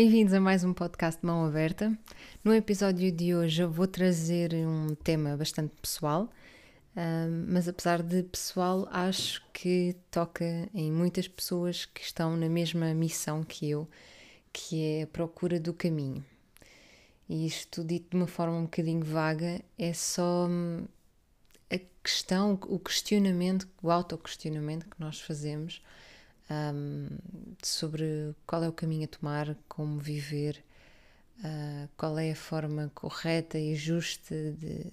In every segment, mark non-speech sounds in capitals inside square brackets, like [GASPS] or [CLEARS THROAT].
Bem-vindos a mais um podcast de Mão Aberta. No episódio de hoje eu vou trazer um tema bastante pessoal, mas apesar de pessoal, acho que toca em muitas pessoas que estão na mesma missão que eu, que é a procura do caminho. E isto dito de uma forma um bocadinho vaga, é só hum, a questão, o questionamento, o autoquestionamento que nós fazemos um, sobre qual é o caminho a tomar, como viver, uh, qual é a forma correta e justa de.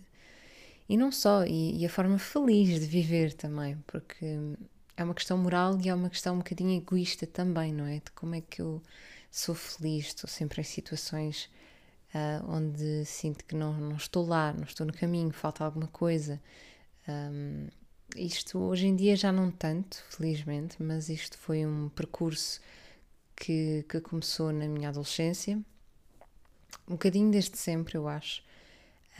E não só, e, e, a forma feliz de viver também, porque é uma questão moral e é uma questão um bocadinho egoísta também, não é? De como é que eu sou feliz, estou sempre em situações uh, onde sinto que não, não estou lá, não estou no caminho, falta alguma coisa. Isto hoje em dia já não tanto, felizmente, mas isto foi um percurso que, que começou na minha adolescência, um bocadinho desde sempre, eu acho.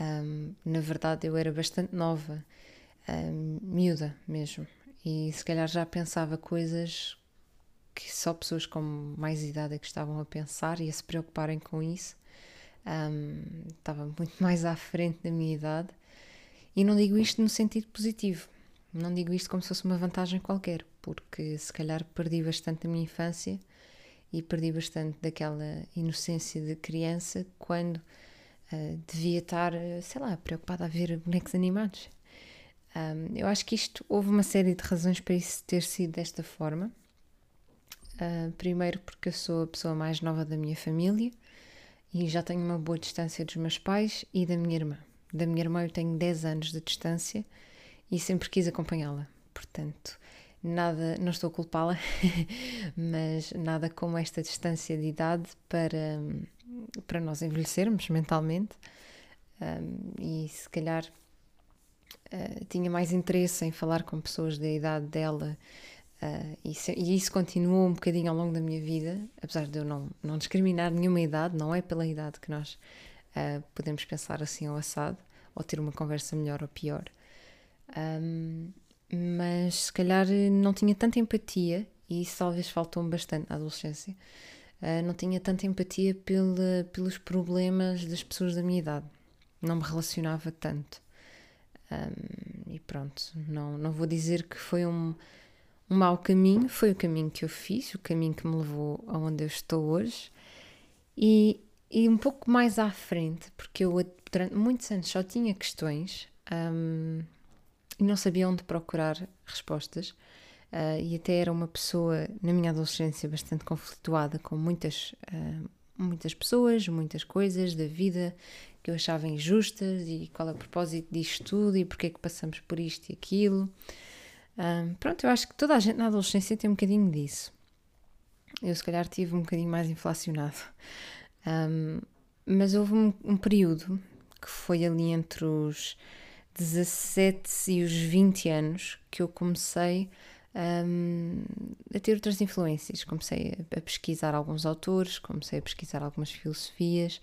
Um, na verdade, eu era bastante nova, um, miúda mesmo, e se calhar já pensava coisas que só pessoas com mais idade é que estavam a pensar e a se preocuparem com isso. Um, estava muito [LAUGHS] mais à frente da minha idade. E não digo isto no sentido positivo, não digo isto como se fosse uma vantagem qualquer, porque se calhar perdi bastante da minha infância e perdi bastante daquela inocência de criança quando uh, devia estar, sei lá, preocupada a ver bonecos animados. Um, eu acho que isto houve uma série de razões para isso ter sido desta forma. Uh, primeiro, porque eu sou a pessoa mais nova da minha família e já tenho uma boa distância dos meus pais e da minha irmã. Da minha irmã eu tenho 10 anos de distância e sempre quis acompanhá-la. Portanto, nada, não estou a culpá-la, [LAUGHS] mas nada como esta distância de idade para, para nós envelhecermos mentalmente. Um, e se calhar uh, tinha mais interesse em falar com pessoas da idade dela. Uh, e, se, e, isso continuou um bocadinho ao longo da minha vida, apesar de eu não, não discriminar nenhuma idade, não é pela idade que nós uh, podemos pensar assim ou assado, ou ter uma conversa melhor ou pior. Um, mas se calhar não tinha tanta empatia, e isso talvez faltou-me bastante na adolescência. Uh, não tinha tanta empatia pela, pelos problemas das pessoas da minha idade. Não me relacionava tanto. Um, e pronto, não, não vou dizer que foi um, um mau caminho, foi o caminho que eu fiz, o caminho que me levou aonde eu estou hoje. E, e um pouco mais à frente, porque eu durante muitos anos só tinha questões. Um, e não sabia onde procurar respostas. Uh, e até era uma pessoa, na minha adolescência, bastante conflituada com muitas, uh, muitas pessoas, muitas coisas da vida que eu achava injustas e qual é o propósito disto tudo e porque é que passamos por isto e aquilo. Ah, pronto, eu acho que toda a gente na adolescência tem um bocadinho disso. Eu, se calhar, tive um bocadinho mais inflacionado. Um, mas houve um, um período que foi ali entre os 17 e os 20 anos que eu comecei um, a ter outras influências. Comecei a, a, pesquisar alguns autores, comecei a pesquisar algumas filosofias,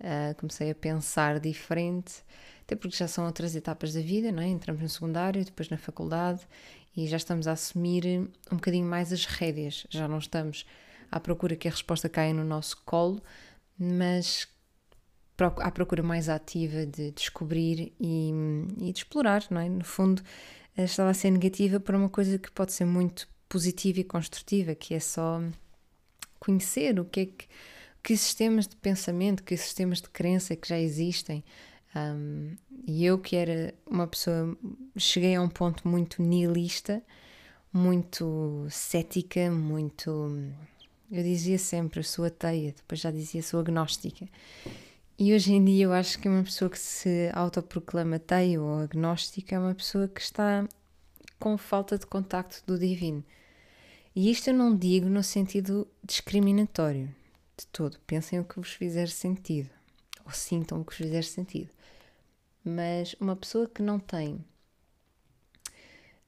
uh, comecei a pensar diferente, até porque já são outras etapas da vida, não é? Entramos no secundário, depois na faculdade e já estamos a assumir um bocadinho mais as rédeas. Já não estamos à procura que a resposta caia no nosso colo, mas à procura mais ativa de descobrir e, e de explorar, não é? No fundo, eh, estava a ser negativa para uma coisa que pode ser muito positiva e construtiva, que é só conhecer o que é que, que sistemas de pensamento, que sistemas de crença que já existem. Um, e eu, que era uma pessoa, cheguei a um ponto muito nihilista, muito cética, muito. Eu dizia sempre, sou ateia, depois já dizia, sou agnóstica. E hoje em dia eu acho que uma pessoa que se autoproclama ateia ou agnóstica é uma pessoa que está com falta de contacto do divino. E isto eu não digo no sentido discriminatório de todo. Pensem o que vos fizer sentido, ou sintam o que vos fizer sentido. Mas uma pessoa que não tem,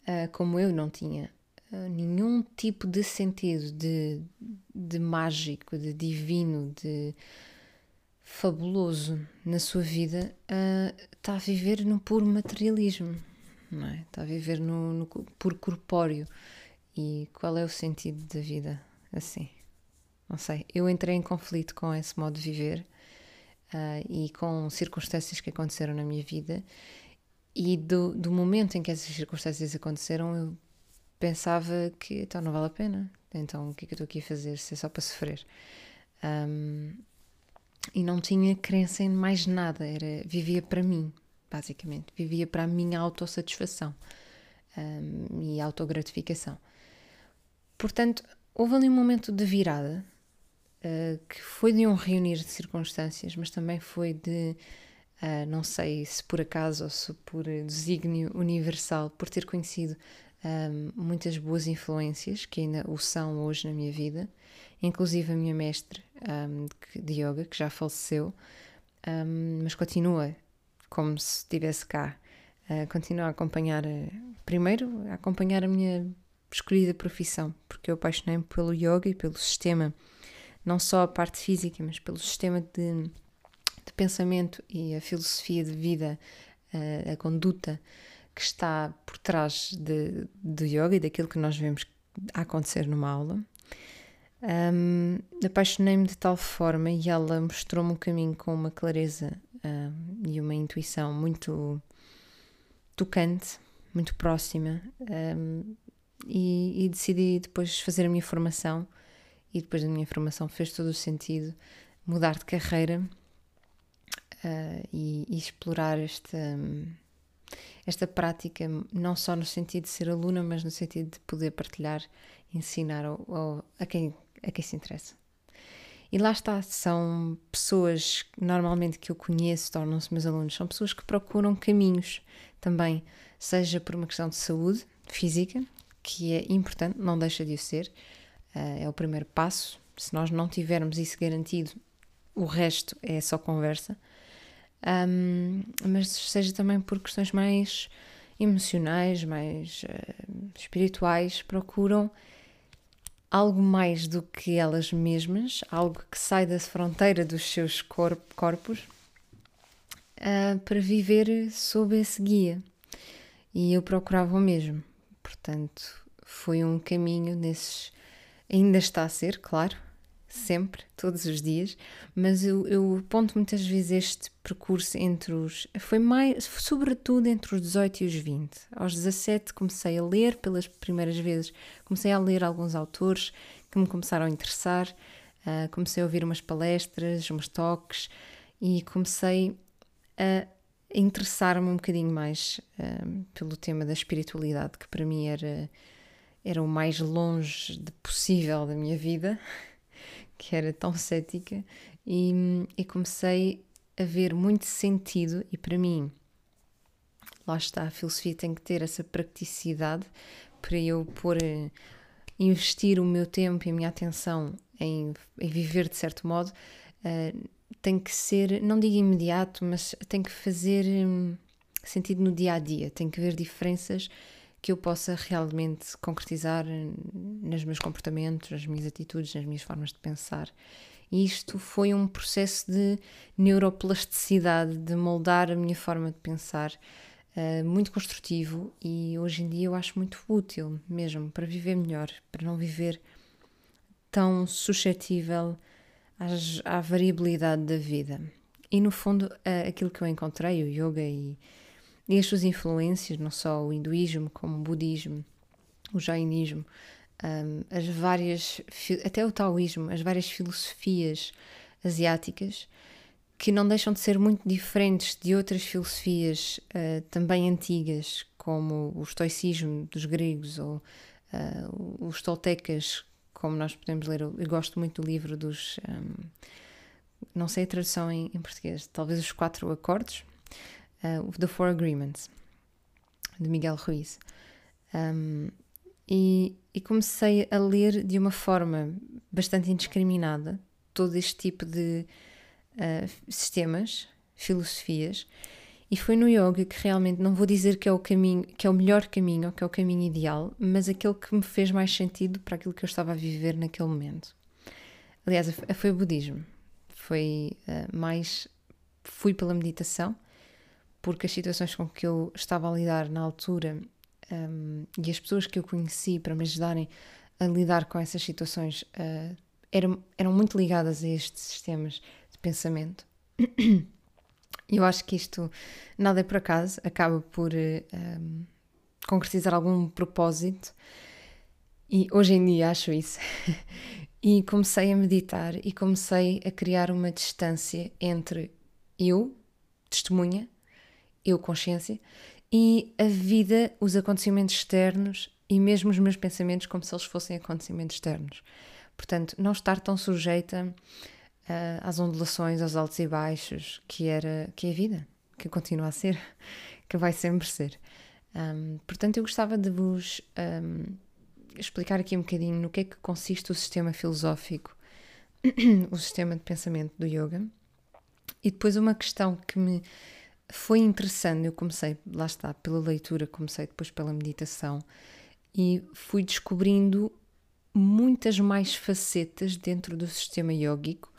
ah, como eu não tinha, ah, nenhum tipo de sentido de, de mágico, de divino, de fabuloso na sua vida uh, está a viver no puro materialismo, não é? Está a viver no, no puro corpóreo. E qual é o sentido da vida assim? Não sei. Eu entrei em conflito com esse modo de viver uh, e com circunstâncias que aconteceram na minha vida. E do, do momento em que essas circunstâncias aconteceram, eu pensava que então não vale a pena. Então o que é que eu estou aqui a fazer? Se é só para sofrer. Um, e não tinha crença em mais nada, era vivia para mim, basicamente, vivia para a minha autossatisfação um, e autogratificação. Portanto, houve ali um momento de virada uh, que foi de um reunir de circunstâncias, mas também foi de, uh, não sei se por acaso ou se por desígnio universal, por ter conhecido um, muitas boas influências que ainda o são hoje na minha vida, inclusive a minha mestre um, de yoga, que já faleceu, um, mas continua como se estivesse cá. Uh, continua a acompanhar, uh, primeiro, a acompanhar a minha escolhida profissão, porque eu apaixonei-me pelo yoga e pelo sistema, não só a parte física, mas pelo sistema de, de pensamento e a filosofia de vida, uh, a conduta que está por trás do yoga e daquilo que nós vemos acontecer numa aula. Um, Apaixonei-me de tal forma e ela mostrou-me o caminho com uma clareza um, e uma intuição muito tocante, muito próxima. Um, e, e, decidi depois fazer a minha formação. E depois da minha formação fez todo o sentido mudar de carreira uh, e, e, explorar esta, esta prática, não só no sentido de ser aluna, mas no sentido de poder partilhar, ensinar ao, ao, a quem a quem se interessa. E lá está, são pessoas normalmente que eu conheço, tornam-se meus alunos, são pessoas que procuram caminhos também, seja por uma questão de saúde física, que é importante, não deixa de o ser, uh, é o primeiro passo. Se nós não tivermos isso garantido, o resto é só conversa. Um, mas seja também por questões mais emocionais, mais uh, espirituais, procuram algo mais do que elas mesmas, algo que sai da fronteira dos seus corp corpos, uh, para viver sob esse guia. E eu procurava o mesmo. Portanto, foi um caminho nesses. Ainda está a ser, claro, sempre, todos os dias, mas eu, eu ponto muitas vezes este percurso entre os. Foi mais, sobretudo entre os 18 e os 20. Aos 17 comecei a ler pelas primeiras vezes, comecei a ler alguns autores que me começaram a interessar, uh, comecei a ouvir umas palestras, uns toques e comecei a interessar-me um bocadinho mais uh, pelo tema da espiritualidade, que para mim era, era o mais longe de possível da minha vida que era tão cética, e, e comecei a ver muito sentido, e para mim, lá está, a filosofia tem que ter essa praticidade para eu pôr, eh, investir o meu tempo e a minha atenção em, em viver de certo modo, uh, tem que ser, não digo imediato, mas tem que fazer um, sentido no dia a dia, tem que haver diferenças que eu possa realmente concretizar nos meus comportamentos, nas minhas atitudes, nas minhas formas de pensar. E isto foi um processo de neuroplasticidade, de moldar a minha forma de pensar, uh, muito construtivo e hoje em dia eu acho muito útil mesmo para viver melhor, para não viver tão suscetível às, à variabilidade da vida. E no fundo, uh, aquilo que eu encontrei, o yoga e e as suas influências, não só o hinduísmo, como o budismo, o jainismo, um, as várias, até o taoísmo, as várias filosofias asiáticas, que não deixam de ser muito diferentes de outras filosofias uh, também antigas, como o estoicismo dos gregos ou uh, os toltecas, como nós podemos ler. Eu gosto muito do livro dos. Um, não sei a tradução em, em português, talvez os quatro acordes, uh, The Four Agreements, de Miguel Ruiz. Um, e, e, comecei a ler de uma forma bastante indiscriminada todo este tipo de uh, sistemas, filosofias, e foi no yoga que realmente não vou dizer que é o caminho, que é o melhor caminho, ou que é o caminho ideal, mas aquele que me fez mais sentido para aquilo que eu estava a viver naquele momento. Aliás, foi o budismo. Foi uh, mais fui pela meditação porque as situações com que eu estava a lidar na altura um, e as pessoas que eu conheci para me ajudarem a lidar com essas situações uh, eram, eram muito ligadas a estes sistemas de pensamento. Eu acho que isto nada é por acaso, acaba por um, concretizar algum propósito. E hoje em dia acho isso. [LAUGHS] e comecei a meditar e comecei a criar uma distância entre eu, testemunha, eu, consciência, e a vida, os acontecimentos externos e mesmo os meus pensamentos como se eles fossem acontecimentos externos. Portanto, não estar tão sujeita uh, às ondulações, aos altos e baixos, que era que é a vida, que continua a ser, [LAUGHS] que vai sempre ser. Um, portanto, eu gostava de vos um, explicar aqui um bocadinho no que é que consiste o sistema filosófico, [CLEARS THROAT] o sistema de pensamento do yoga. E depois uma questão que me foi interessante, eu comecei, lá está, pela leitura, comecei depois pela meditação e fui descobrindo muitas mais facetas dentro do sistema yógico,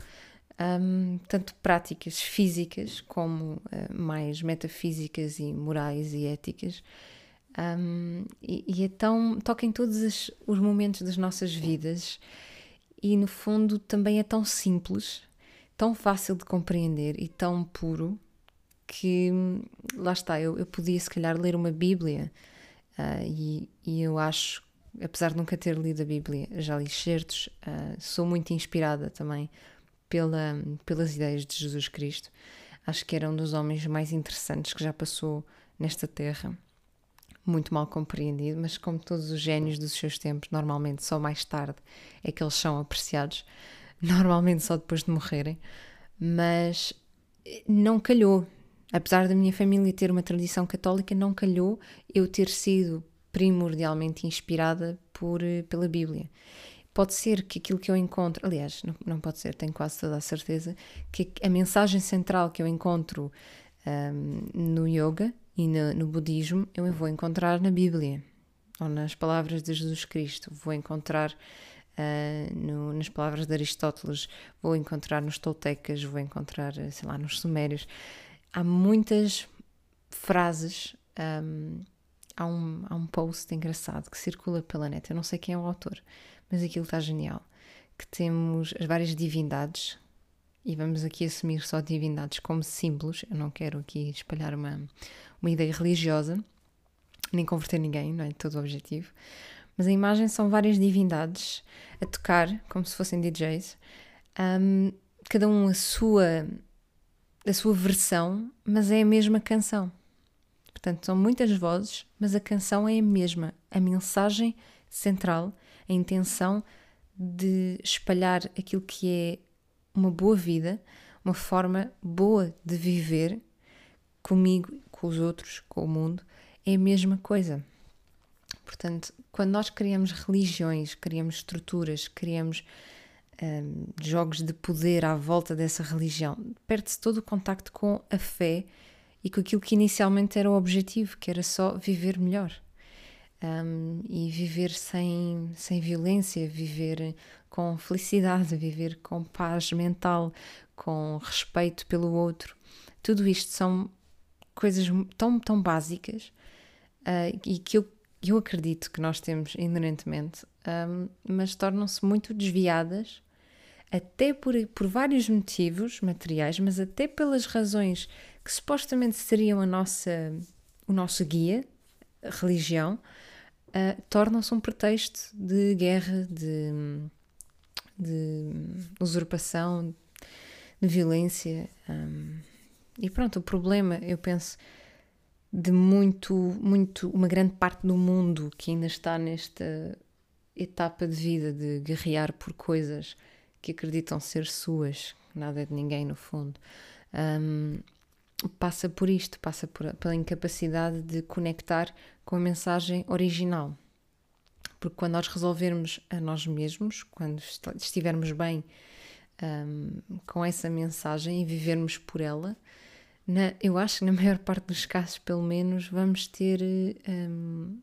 um, tanto práticas físicas como uh, mais metafísicas e morais e éticas. Um, e, e então toca em todos os, os momentos das nossas vidas e no fundo também é tão simples, tão fácil de compreender e tão puro que lá está, eu, eu podia se calhar ler uma Bíblia uh, e, e eu acho apesar de nunca ter lido a Bíblia, já li certos, uh, sou muito inspirada também pela, pelas ideias de Jesus Cristo. Acho que era um dos homens mais interessantes que já passou nesta terra. Muito mal compreendido, mas como todos os gênios dos seus tempos, normalmente só mais tarde é que eles são apreciados, [LAUGHS] normalmente só depois de morrerem. Mas eh, não calhou, apesar da minha família ter uma tradição católica, não calhou eu ter sido primordialmente inspirada por, eh, pela Bíblia. Pode ser que aquilo que eu encontro, aliás, não, não pode ser, tenho quase toda a certeza, que a mensagem central que eu encontro um, no yoga e no, no budismo eu vou encontrar na Bíblia ou nas palavras de Jesus Cristo, vou encontrar Uh, no, nas palavras de Aristóteles, vou encontrar nos toltecas, vou encontrar, sei lá, nos sumérios. Há muitas frases um, há um, há um post engraçado que circula pela net, eu não sei quem é o autor, mas aquilo está genial. Que temos as várias divindades, e vamos aqui assumir só divindades como símbolos, eu não quero aqui espalhar uma, uma ideia religiosa, nem converter ninguém, não é todo o objetivo. Mas a imagem são várias divindades a tocar, como se fossem DJs, um, cada um a sua, a sua versão, mas é a mesma canção. Portanto, são muitas vozes, mas a canção é a mesma. A mensagem central, a intenção de espalhar aquilo que é uma boa vida, uma forma boa de viver comigo, com os outros, com o mundo, é a mesma coisa. Portanto, quando nós criamos religiões, criamos estruturas, criamos um, jogos de poder à volta dessa religião, perde-se todo o contacto com a fé e com aquilo que inicialmente era o objetivo, que era só viver melhor. Um, e viver sem, sem violência, viver com felicidade, [LAUGHS] viver com paz mental, com respeito pelo outro. Tudo isto são coisas tão, tão básicas uh, e que eu, eu acredito que nós temos inerentemente, um, mas tornam-se muito desviadas, até por, por vários motivos materiais, mas até pelas razões que supostamente seriam a nossa, o nosso guia, a religião, uh, tornam-se um pretexto de guerra, de, de usurpação, de violência. Um, e pronto, o problema, eu penso, de muito, muito, uma grande parte do mundo que ainda está nesta etapa de vida de guerrear por coisas que acreditam ser suas, nada é de ninguém no fundo. Um, passa por isto, passa por, pela incapacidade de conectar com a mensagem original. Porque quando nós resolvermos a nós mesmos, quando estivermos bem um, com essa mensagem e vivermos por ela, na, eu acho que na maior parte dos casos, pelo menos, vamos ter. Um,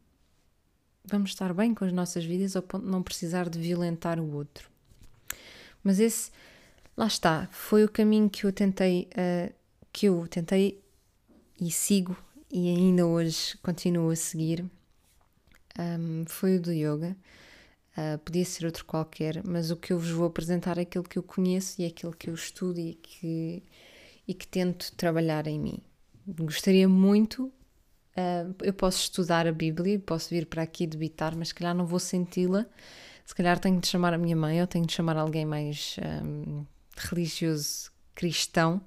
vamos estar bem com as nossas vidas ao ponto de não precisar de violentar o outro. Mas esse, lá está, foi o caminho que eu tentei uh, que eu tentei e sigo e ainda hoje continuo a seguir um, foi o do yoga. uh, podia ser outro qualquer, mas o que eu vos vou apresentar é aquilo que eu conheço e é aquilo que eu estudo e que, e que tento trabalhar em mim. Gostaria muito, uh, eu posso estudar a Bíblia, posso vir para aqui debitar, mas se calhar não vou senti-la. Se calhar tenho de chamar a minha mãe ou tenho de chamar alguém mais um, religioso, cristão,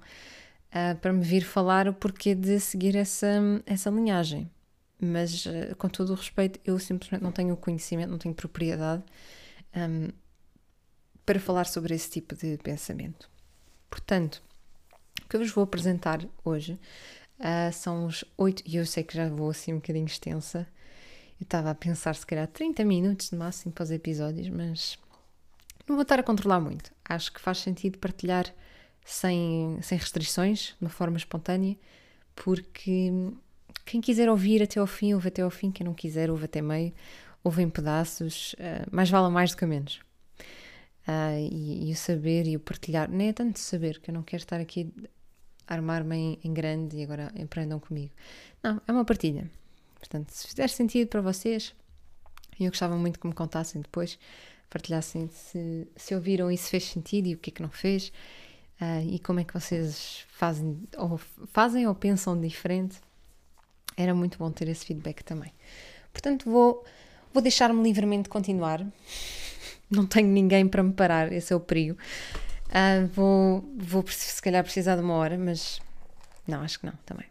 uh, para me vir falar o porquê de seguir essa, essa linhagem. Mas, uh, com todo o respeito, eu simplesmente não tenho conhecimento, não tenho propriedade um, para falar sobre esse tipo de pensamento. Portanto, o que eu vos vou apresentar hoje uh, são os oito, e eu sei que já vou assim um bocadinho extensa, eu estava a pensar se calhar 30 minutos no máximo para os episódios, mas não vou estar a controlar muito. Acho que faz sentido partilhar sem, sem restrições, de uma forma espontânea, porque quem quiser ouvir até ao fim, ouve até ao fim, quem não quiser, ouve até meio, ouve em pedaços, uh, mais vale mais do que menos. Uh, e, e, o saber e o partilhar, nem é tanto saber, que eu não quero estar aqui armar-me em, em, grande e agora empreendam comigo. Não, é uma partilha. Portanto, se fizer sentido para vocês, eu gostava muito que me contassem depois, partilhassem se, se ouviram e se fez sentido e o que é que não fez uh, e como é que vocês fazem ou, fazem ou pensam diferente. Era muito bom ter esse feedback também. Portanto, vou, vou deixar-me livremente continuar. [LAUGHS] Não tenho ninguém para me parar, esse é o perigo. Uh, vou, vou, se calhar, precisar de uma hora, mas não, acho que não também.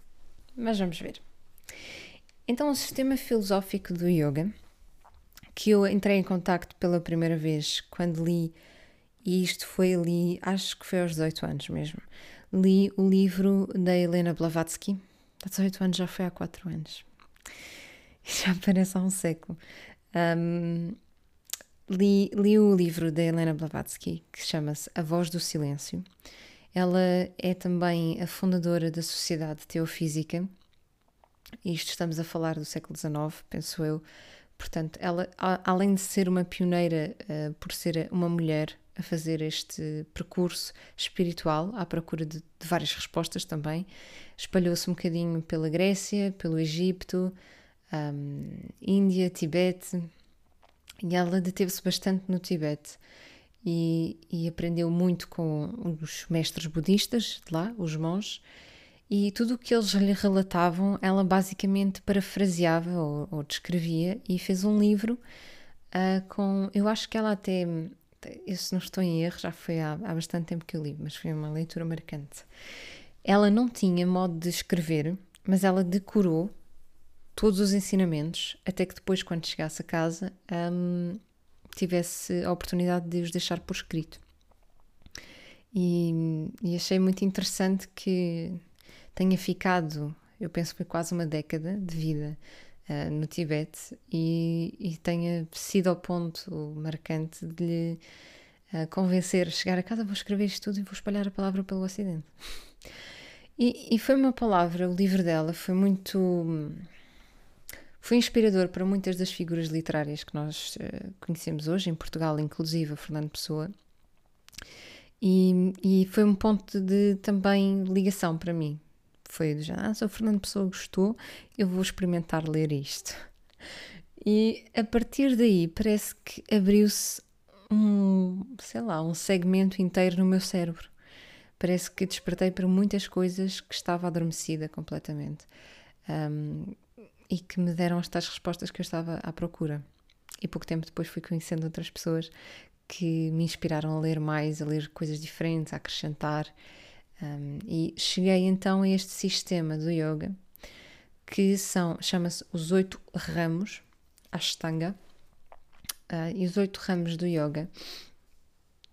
Mas vamos ver. Então, o sistema filosófico do yoga que eu entrei em contacto pela primeira vez quando li, e isto foi ali, acho que foi aos 18 anos mesmo, li o livro da Helena Blavatsky. Há 18 anos já foi há 4 anos. [LAUGHS] Já parece há um século. Um, li, li o livro da Helena Blavatsky, que chama-se A Voz do Silêncio. Ela é também a fundadora da Sociedade Teofísica. Isto estamos a falar do século XIX, penso eu, Portanto, ela, além de ser uma pioneira uh, por ser uma mulher a fazer este percurso espiritual à procura de, de várias respostas também, espalhou-se um bocadinho pela Grécia, pelo Egito, um, Índia, Tibete, e ela deteve-se bastante no Tibete. E, e aprendeu muito com os mestres budistas de lá, os monges, e tudo o que eles lhe relatavam, ela basicamente parafraseava ou, ou descrevia e fez um livro uh, com. Eu acho que ela até. Eu, se não estou em erro, já foi há, há bastante tempo que eu li, mas foi uma leitura marcante. Ela não tinha modo de escrever, mas ela decorou todos os ensinamentos, até que depois, quando chegasse a casa, um, tivesse a oportunidade de os deixar por escrito. E, e achei muito interessante que tenha ficado, eu penso que foi quase uma década de vida uh, no Tibete e, e, tenha sido ao ponto marcante de lhe uh, convencer, chegar a casa, vou escrever isto tudo e vou espalhar a palavra pelo Ocidente. E, e foi uma palavra, o livro dela foi muito. Foi inspirador para muitas das figuras literárias que nós uh, conhecemos hoje, em Portugal, inclusive a Fernando Pessoa. E, e, foi um ponto de também ligação para mim, foi do género, ah, se o Fernando Pessoa gostou, eu vou experimentar ler isto. E a partir daí parece que abriu-se um, sei lá, um segmento inteiro no meu cérebro. Parece que despertei para muitas coisas que estava adormecida completamente. Um, e que me deram as tais respostas que eu estava à procura. E pouco tempo depois fui conhecendo outras pessoas que me inspiraram a ler mais, a ler coisas diferentes, a acrescentar. Um, e cheguei então a este sistema do yoga que são chama-se os oito ramos Ashtanga uh, e os oito ramos do yoga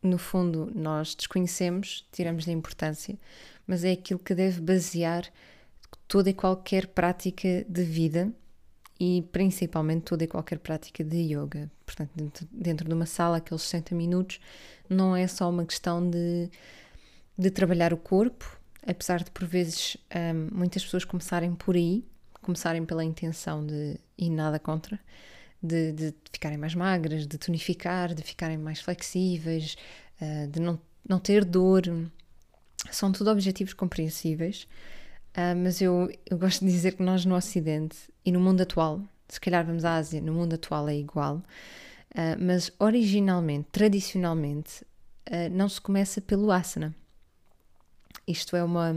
no fundo nós desconhecemos tiramos-lhe importância mas é aquilo que deve basear toda e qualquer prática de vida e principalmente toda e qualquer prática de yoga. Portanto, dentro, dentro de uma sala, aqueles 60 minutos, não é só uma questão de de trabalhar o corpo, apesar de por vezes um, muitas pessoas começarem por aí, começarem pela intenção de, e nada contra, de, de ficarem mais magras, de tonificar, de ficarem mais flexíveis, uh, de não, não ter dor. São tudo objetivos compreensíveis, uh, mas eu, eu gosto de dizer que nós no Ocidente e no mundo atual, se calhar vamos à Ásia, no mundo atual é igual, Uh, mas originalmente, tradicionalmente, uh, não se começa pelo asana. Isto é uma,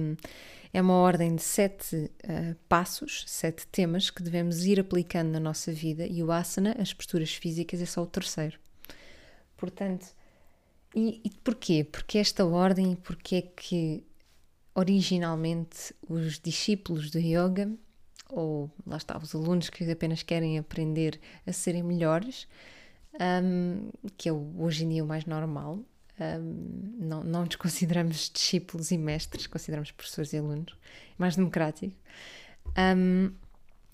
é uma ordem de sete uh, passos, sete temas que devemos ir aplicando na nossa vida e o asana, as posturas físicas, é só o terceiro. Portanto, e, e porquê? Porque esta ordem, porque é que originalmente os discípulos do yoga, ou lá está, os alunos que apenas querem aprender a serem melhores, um, que é hoje em dia o mais normal, não, não nos consideramos discípulos e mestres, consideramos professores e alunos, mais democrático. Um,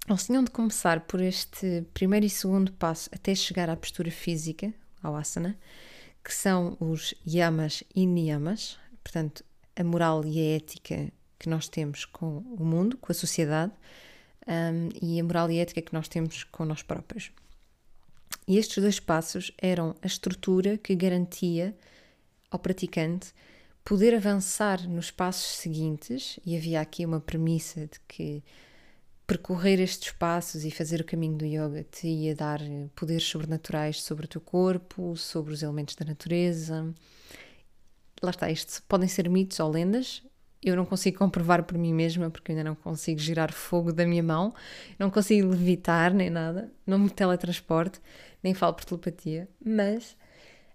eles tinham de começar por este primeiro e segundo passo até chegar à postura física, ao asana, que são os yamas e niyamas, portanto, a moral e a ética que nós temos com o mundo, com a sociedade, um, e a moral e a ética que nós temos com nós próprios. E estes dois passos eram a estrutura que garantia ao praticante poder avançar nos passos seguintes, e havia aqui uma premissa de que percorrer estes passos e fazer o caminho do yoga te ia dar poderes sobrenaturais sobre o teu corpo, sobre os elementos da natureza. Lá está, isto podem ser mitos ou lendas. Eu não consigo comprovar por mim mesma porque ainda não consigo girar fogo da minha mão, não consigo levitar nem nada, não me teletransporte, nem falo por telepatia, mas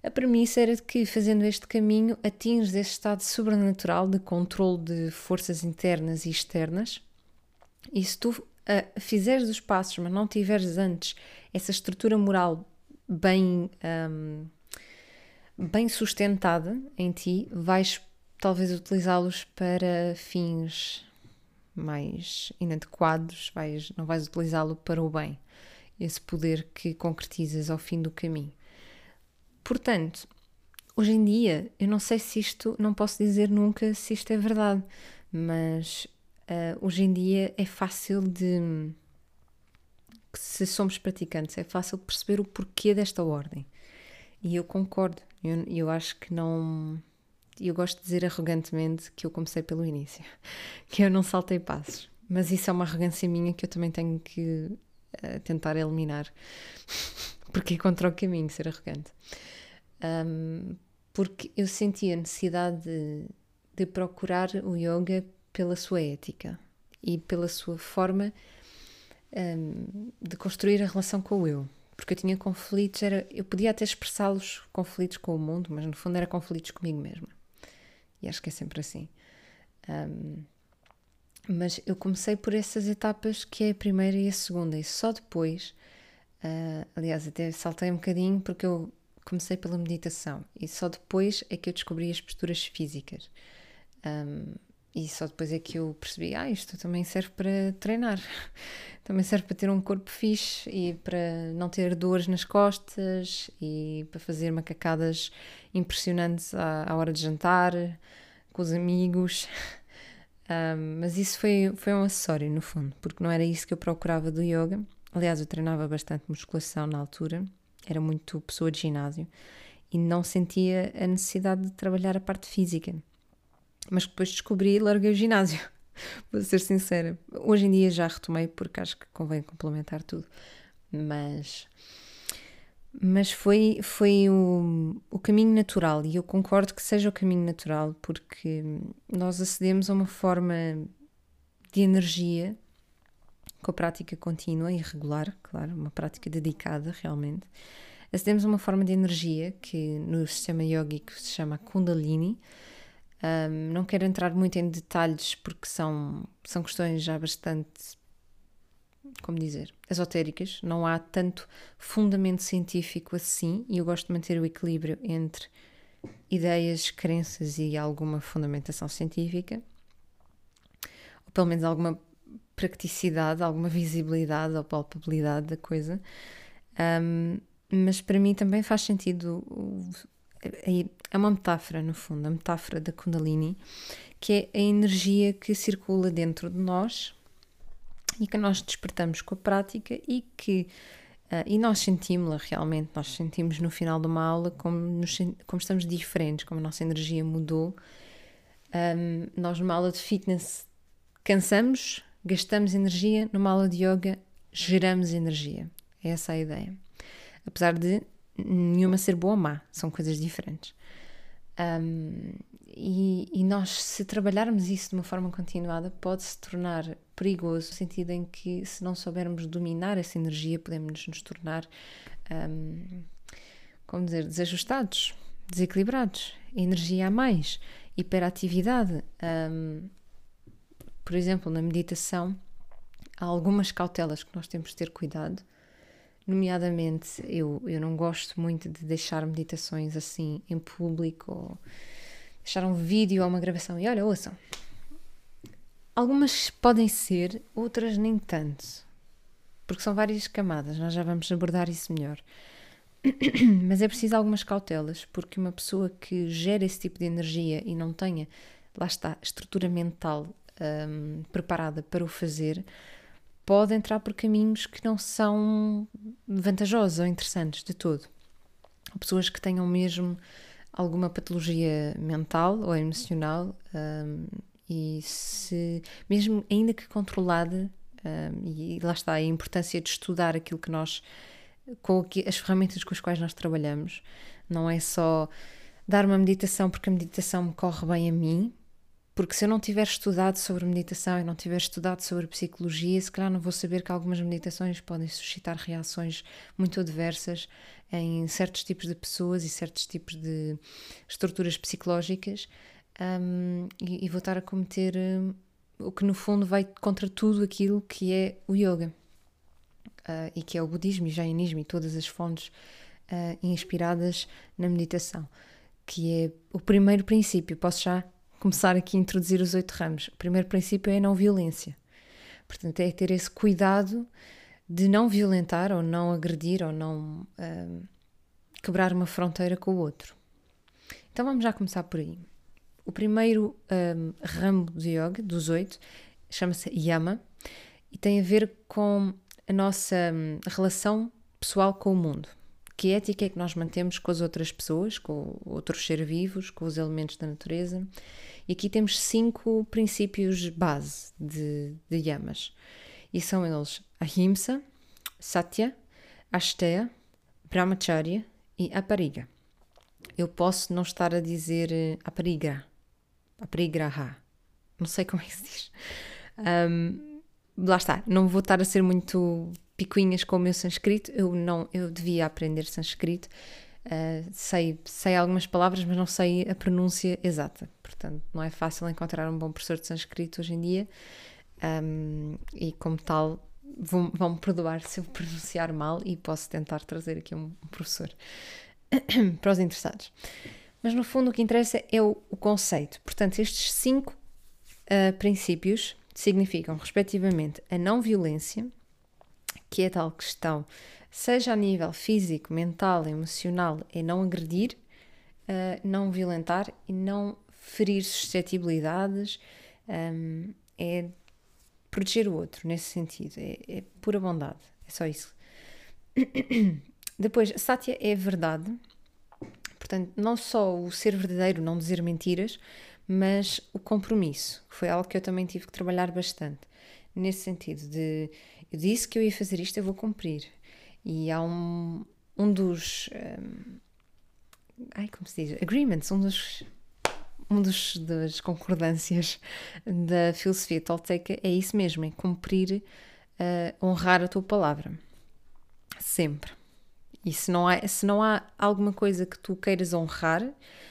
a premissa era de que, fazendo este caminho, atinges esse estado sobrenatural de controle de forças internas e externas. E se tu uh, fizeres os passos, mas não tiveres antes essa estrutura moral bem, um, bem sustentada em ti, vais talvez utilizá-los para fins mais inadequados, vais, não vais utilizá-lo para o bem, esse poder que concretizas ao fim do caminho. Portanto, hoje em dia, eu não sei se isto, não posso dizer nunca se isto é verdade, mas uh, hoje em dia é fácil de. Se somos praticantes, é fácil perceber o porquê desta ordem. E eu concordo, eu, eu acho que não. Eu gosto de dizer arrogantemente que eu comecei pelo início, [LAUGHS] que eu não saltei passos, mas isso é uma arrogância minha que eu também tenho que uh, tentar eliminar, [LAUGHS] porque é contra o caminho ser arrogante um, porque eu senti a necessidade de, de, procurar o yoga pela sua ética e pela sua forma um, de construir a relação com o eu. Porque eu tinha conflitos, era, eu podia até expressá-los conflitos com o mundo, mas no fundo era conflitos comigo mesma. E acho que é sempre assim. Um, mas eu comecei por essas etapas que é a primeira e a segunda, e só depois, uh, aliás, até saltei um bocadinho porque eu comecei pela meditação e só depois é que eu descobri as posturas físicas. Um, e só depois é que eu percebi, ah, isto também serve para treinar, [LAUGHS] também serve para ter um corpo fixe e para não ter dores nas costas e para fazer macacadas impressionantes à, à hora de jantar, com os amigos. [LAUGHS] Um, mas isso foi, foi um acessório, no fundo, porque não era isso que eu procurava do yoga. Aliás, eu treinava bastante musculação na altura era muito pessoa de ginásio e não sentia a necessidade de trabalhar a parte física. Mas depois descobri e larguei o ginásio, [LAUGHS] vou ser sincera. Hoje em dia já retomei porque acho que convém complementar tudo. Mas mas foi, foi o, o caminho natural e eu concordo que seja o caminho natural porque nós acedemos a uma forma de energia com a prática contínua e regular, claro, uma prática dedicada realmente, acedemos a uma forma de energia que no sistema yógico se chama Kundalini. Um, não quero entrar muito em detalhes porque são, são questões já bastante, como dizer, esotéricas. Não há tanto fundamento científico assim e eu gosto de manter o equilíbrio entre ideias, crenças e alguma fundamentação científica, ou pelo menos alguma praticidade, alguma visibilidade ou palpabilidade da coisa. Um, mas para mim também faz sentido. É uma metáfora, no fundo, a metáfora da Kundalini, que é a energia que circula dentro de nós e que nós despertamos com a prática e que Uh, e nós sentimos-la realmente, nós sentimos no final de uma aula como, nos, como estamos diferentes, como a nossa energia mudou. Um, nós numa aula de fitness cansamos, gastamos energia, numa aula de yoga geramos energia. É essa a ideia. Apesar de nenhuma ser boa ou má, são coisas diferentes. Um, e, e, nós, se trabalharmos isso de uma forma continuada, pode se tornar perigoso, no sentido em que, se não soubermos dominar essa energia, podemos nos tornar, um, como dizer, desajustados, desequilibrados, energia a mais, hiperatividade. Um, por exemplo, na meditação, há algumas cautelas que nós temos de ter cuidado. Nomeadamente, eu, eu não gosto muito de deixar meditações assim em público ou deixar um vídeo ou uma gravação. E olha, ouçam. Algumas podem ser, outras nem tanto. Porque são várias camadas, nós já vamos abordar isso melhor. [COUGHS] Mas é preciso algumas cautelas, porque uma pessoa que gera esse tipo de energia e não tenha, lá está, estrutura mental um, preparada para o fazer, pode entrar por caminhos que não são vantajosos ou interessantes de todo. Pessoas que tenham mesmo alguma patologia mental ou emocional um, e se, mesmo ainda que controlada, um, e lá está a importância de estudar aquilo que nós, com as ferramentas com as quais nós trabalhamos, não é só dar uma meditação porque a meditação me corre bem a mim, porque se eu não tiver estudado sobre meditação e não tiver estudado sobre psicologia, se calhar não vou saber que algumas meditações podem suscitar reações muito adversas em certos tipos de pessoas e certos tipos de estruturas psicológicas um, e, e, vou estar a cometer um, o que no fundo vai contra tudo aquilo que é o yoga uh, e que é o budismo e o jainismo e todas as fontes uh, inspiradas na meditação, que é o primeiro princípio. Posso já começar aqui a introduzir os oito ramos. O primeiro princípio é a não violência. Portanto, é ter esse cuidado de não violentar ou não agredir ou não um, quebrar uma fronteira com o outro. Então vamos já começar por aí. O primeiro um, ramo do yoga, dos oito, chama-se Yama e tem a ver com a nossa um, relação pessoal com o mundo. Que ética é que nós mantemos com as outras pessoas, com outros seres vivos, com os elementos da natureza e aqui temos cinco princípios base de, de yamas. E são eles Ahimsa, Satya, Asteya, Brahmacharya e Apariga. Eu posso não estar a dizer eh, Aparigra, Aparigraha. Não sei como é que se diz. Um, lá está, não vou estar a ser muito picuinhas com o meu sânscrito. Eu não, eu devia aprender sânscrito Uh, sei, sei algumas palavras, mas não sei a pronúncia exata. Portanto, não é fácil encontrar um bom professor de sânscrito hoje em dia. Um, e, como tal, vão, me perdoar se eu [LAUGHS] pronunciar mal e posso tentar trazer aqui um, um professor [COUGHS] para os interessados. Mas, no fundo, o que interessa é o, o conceito. Portanto, estes cinco uh, princípios significam, respectivamente, a não violência, que é tal questão seja a nível físico, mental, emocional, é não agredir, uh, não violentar e não ferir suscetibilidades, um, é proteger o outro nesse sentido, é, é pura bondade, é só isso. [COUGHS] Depois, Satya é verdade, portanto, não só o ser verdadeiro, não dizer mentiras, mas o compromisso, que foi algo que eu também tive que trabalhar bastante, nesse sentido de eu disse que eu ia fazer isto, eu vou cumprir. E há um, um dos. Um, ai, como se diz? Agreements, um dos. Um dos, das concordâncias da filosofia tolteca é isso mesmo, é cumprir, uh, honrar a tua palavra. Sempre. E se não, há, se não há alguma coisa que tu queiras honrar,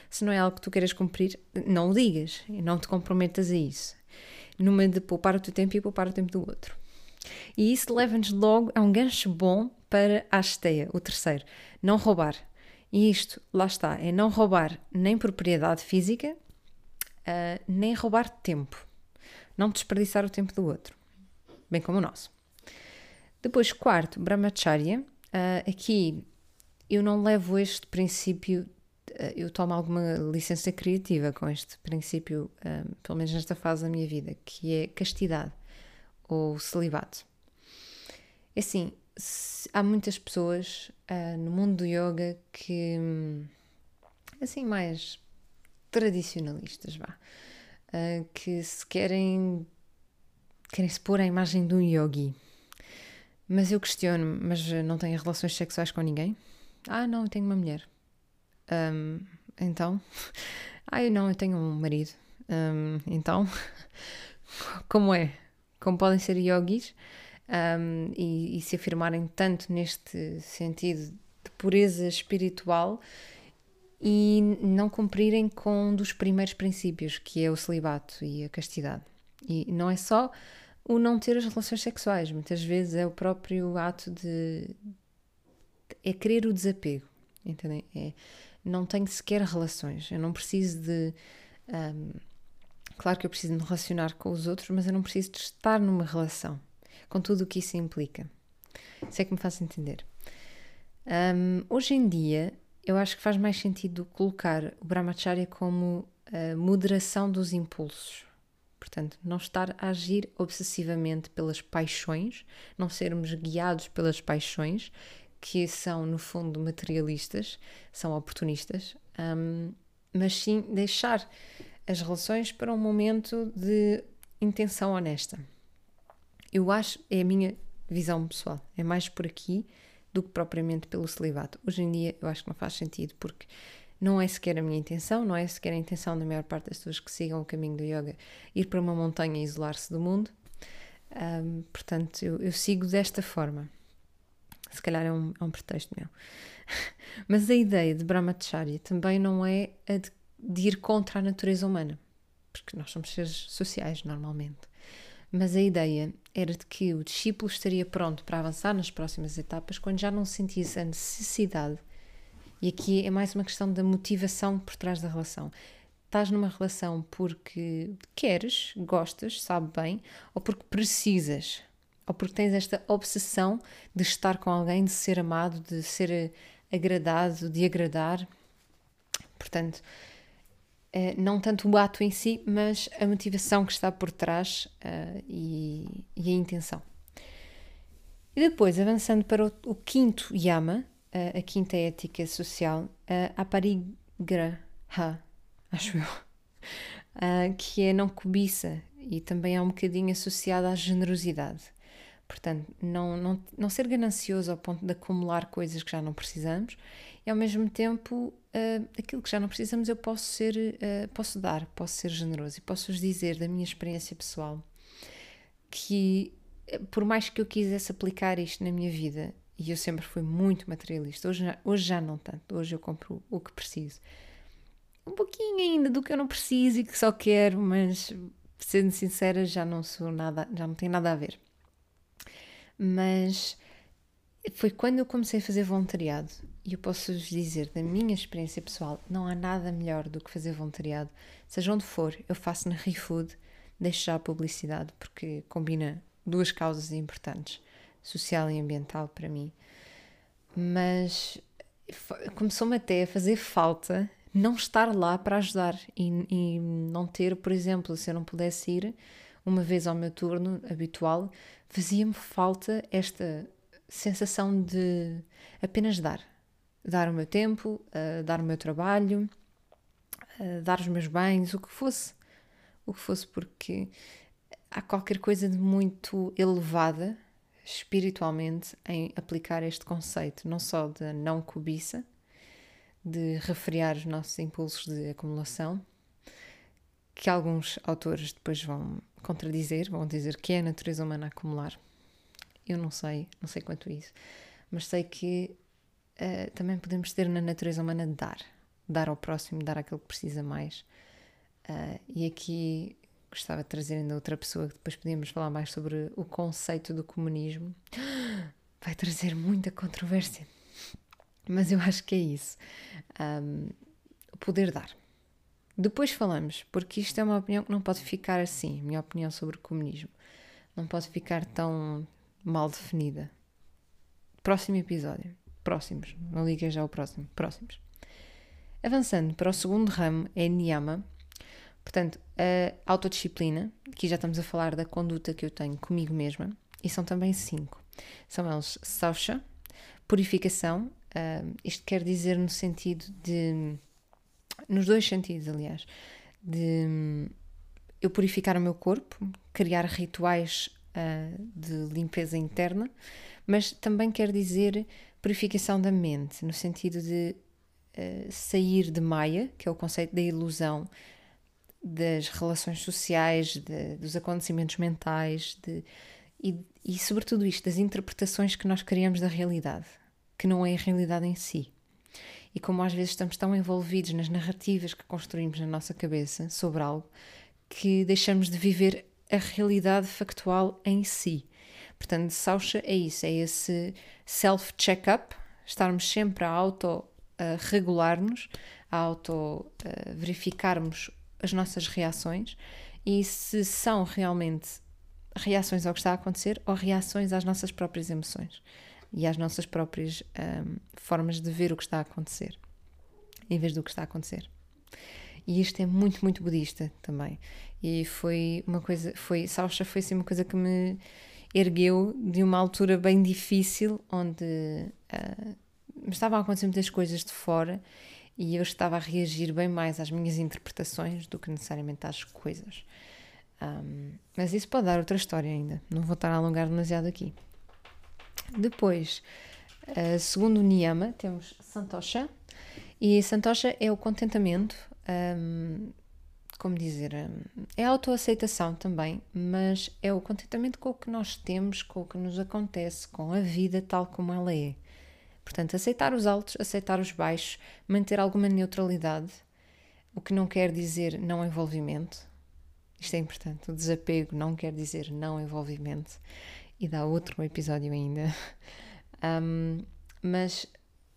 se não é algo que tu queiras cumprir, não o digas e não te comprometas a isso. Numa de poupar o teu tempo e poupar o tempo do outro. E isso leva-nos logo a um gancho bom para a esteia, o terceiro, não roubar. E isto, lá está, é não roubar nem propriedade física, uh, nem roubar tempo. Não desperdiçar o tempo do outro, bem como o nosso. Depois, quarto, Brahmacharya. Uh, aqui eu não levo este princípio, uh, eu tomo alguma licença criativa com este princípio, pelo menos nesta fase da minha vida, que é castidade ou celibato. É assim, há muitas pessoas uh, no mundo do yoga que, assim, mais tradicionalistas, vá, uh, que se querem, querem se pôr a imagem de um yogi. Mas eu questiono-me, mas não têm relações sexuais com ninguém? Ah, não, eu tenho uma mulher. Um, então, [LAUGHS] ah, não, eu tenho um marido. Um, então, [LAUGHS] como é? Como podem ser yogis um, e, e se afirmarem tanto neste sentido de pureza espiritual e não cumprirem com um dos primeiros princípios, que é o celibato e a castidade. E não é só o não ter as relações sexuais, muitas vezes é o próprio ato de. é querer o desapego, entendem? É, não tenho sequer relações, eu não preciso de. Um, claro que eu preciso me relacionar com os outros, mas eu não preciso de estar numa relação, com tudo o que isso implica. Isso é que me faz entender. Um, hoje em dia, eu acho que faz mais sentido colocar o Brahmacharya como a moderação dos impulsos. Portanto, não estar a agir obsessivamente pelas paixões, não sermos guiados pelas paixões, que são, no fundo, materialistas, são oportunistas, um, mas sim deixar as relações para um momento de intenção honesta. Eu acho, é a minha visão pessoal, é mais por aqui do que propriamente pelo celibato. Hoje em dia eu acho que não faz sentido porque não é sequer a minha intenção, não é sequer a intenção da maior parte das pessoas que sigam o caminho do yoga ir para uma montanha e isolar-se do mundo. Um, portanto, eu, eu, sigo desta forma. Se calhar é um, é um pretexto meu. [LAUGHS] Mas a ideia de Brahmacharya também não é a de, de ir contra a natureza humana, porque nós somos seres sociais normalmente. Mas a ideia era de que o discípulo estaria pronto para avançar nas próximas etapas quando já não sentisse a necessidade. E aqui é mais uma questão da motivação por trás da relação. Estás numa relação porque queres, gostas, sabe bem, ou porque precisas, ou porque tens esta obsessão de estar com alguém, de ser amado, de ser agradado, de agradar. Portanto, Uh, não tanto o ato em si, mas a motivação que está por trás uh, e, e, a intenção. E depois, avançando para o, o quinto yama, uh, a quinta ética social, a aparigraha, acho eu, [LAUGHS] que é não cobiça e também é um bocadinho associada à generosidade. Portanto, não, não, não ser ganancioso ao ponto de acumular coisas que já não precisamos e ao mesmo tempo uh, aquilo que já não precisamos eu posso ser, uh, posso dar, posso ser generoso e posso-vos dizer da minha experiência pessoal que eh, por mais que eu quisesse aplicar isto na minha vida e eu sempre fui muito materialista, hoje, hoje já não tanto, hoje eu compro o que preciso. Um pouquinho ainda do que eu não preciso e que só quero, mas sendo sincera, já não sou nada, já não tem nada a ver. Mas foi quando eu comecei a fazer voluntariado e eu posso vos dizer, da minha experiência pessoal, não há nada melhor do que fazer voluntariado, seja onde for. Eu faço na ReFood, deixo já a publicidade porque combina duas causas importantes, social e ambiental para mim. Mas começou-me até a fazer falta não estar lá para ajudar e, e não ter, por exemplo, se eu não pudesse ir uma vez ao meu turno habitual, fazia-me falta esta sensação de apenas dar. Dar o meu tempo, uh, dar o meu trabalho, uh, dar os meus bens, o que fosse. O que fosse, porque há qualquer coisa de muito elevada espiritualmente em aplicar este conceito, não só da não cobiça, de refriar os nossos impulsos de acumulação, que alguns autores depois vão contradizer, vão dizer que é a natureza humana acumular. Eu não sei, não sei quanto isso, mas sei que uh, também podemos ter na natureza humana dar, dar ao próximo, dar àquele que precisa mais. Uh, e aqui gostava de trazer ainda outra pessoa que depois podíamos falar mais sobre o conceito do comunismo. [GASPS] Vai trazer muita controvérsia, mas eu acho que é isso. Um, o poder dar. Depois falamos, porque isto é uma opinião que não pode ficar assim, minha opinião sobre o comunismo. Não pode ficar tão mal definida. Próximo episódio. Próximos. Não liguei já ao próximo. Próximos. Avançando para o segundo ramo, é Niyama. Portanto, a autodisciplina. Aqui já estamos a falar da conduta que eu tenho comigo mesma. E são também cinco. São eles Sausha, purificação. Uh, isto quer dizer no sentido de. Nos dois sentidos, aliás. De eu purificar o meu corpo, criar rituais uh, de limpeza interna, mas também quer dizer purificação da mente, no sentido de uh, sair de Maia, que é o conceito da ilusão, das relações sociais, de, dos acontecimentos mentais de, e, e, sobretudo, isto, das interpretações que nós criamos da realidade, que não é a realidade em si. E como às vezes estamos tão envolvidos nas narrativas que construímos na nossa cabeça sobre algo, que deixamos de viver a realidade factual em si. Portanto, Sausha é isso, é esse self-check-up, estarmos sempre a auto-regular-nos, a auto-verificarmos as nossas reações e se são realmente reações ao que está a acontecer ou reações às nossas próprias emoções e às nossas próprias um, formas de ver o que está a acontecer em vez do que está a acontecer. E isto é muito, muito budista também. E foi uma coisa, foi, Sausha foi assim uma coisa que me ergueu de uma altura bem difícil, onde uh, estavam a acontecer muitas coisas de fora e eu estava a reagir bem mais às minhas interpretações do que necessariamente às coisas. Um, mas isso pode dar outra história ainda, não vou estar a alongar demasiado aqui. Depois, uh, segundo o Niyama, temos Santosha, e Santosha é o contentamento, um, como dizer, um, é a autoaceitação também, mas é o contentamento com o que nós temos, com o que nos acontece, com a vida tal como ela é. Portanto, aceitar os altos, aceitar os baixos, manter alguma neutralidade, o que não quer dizer não envolvimento. Isto é importante. O desapego não quer dizer não envolvimento. E dá outro episódio ainda. [LAUGHS] Um, mas,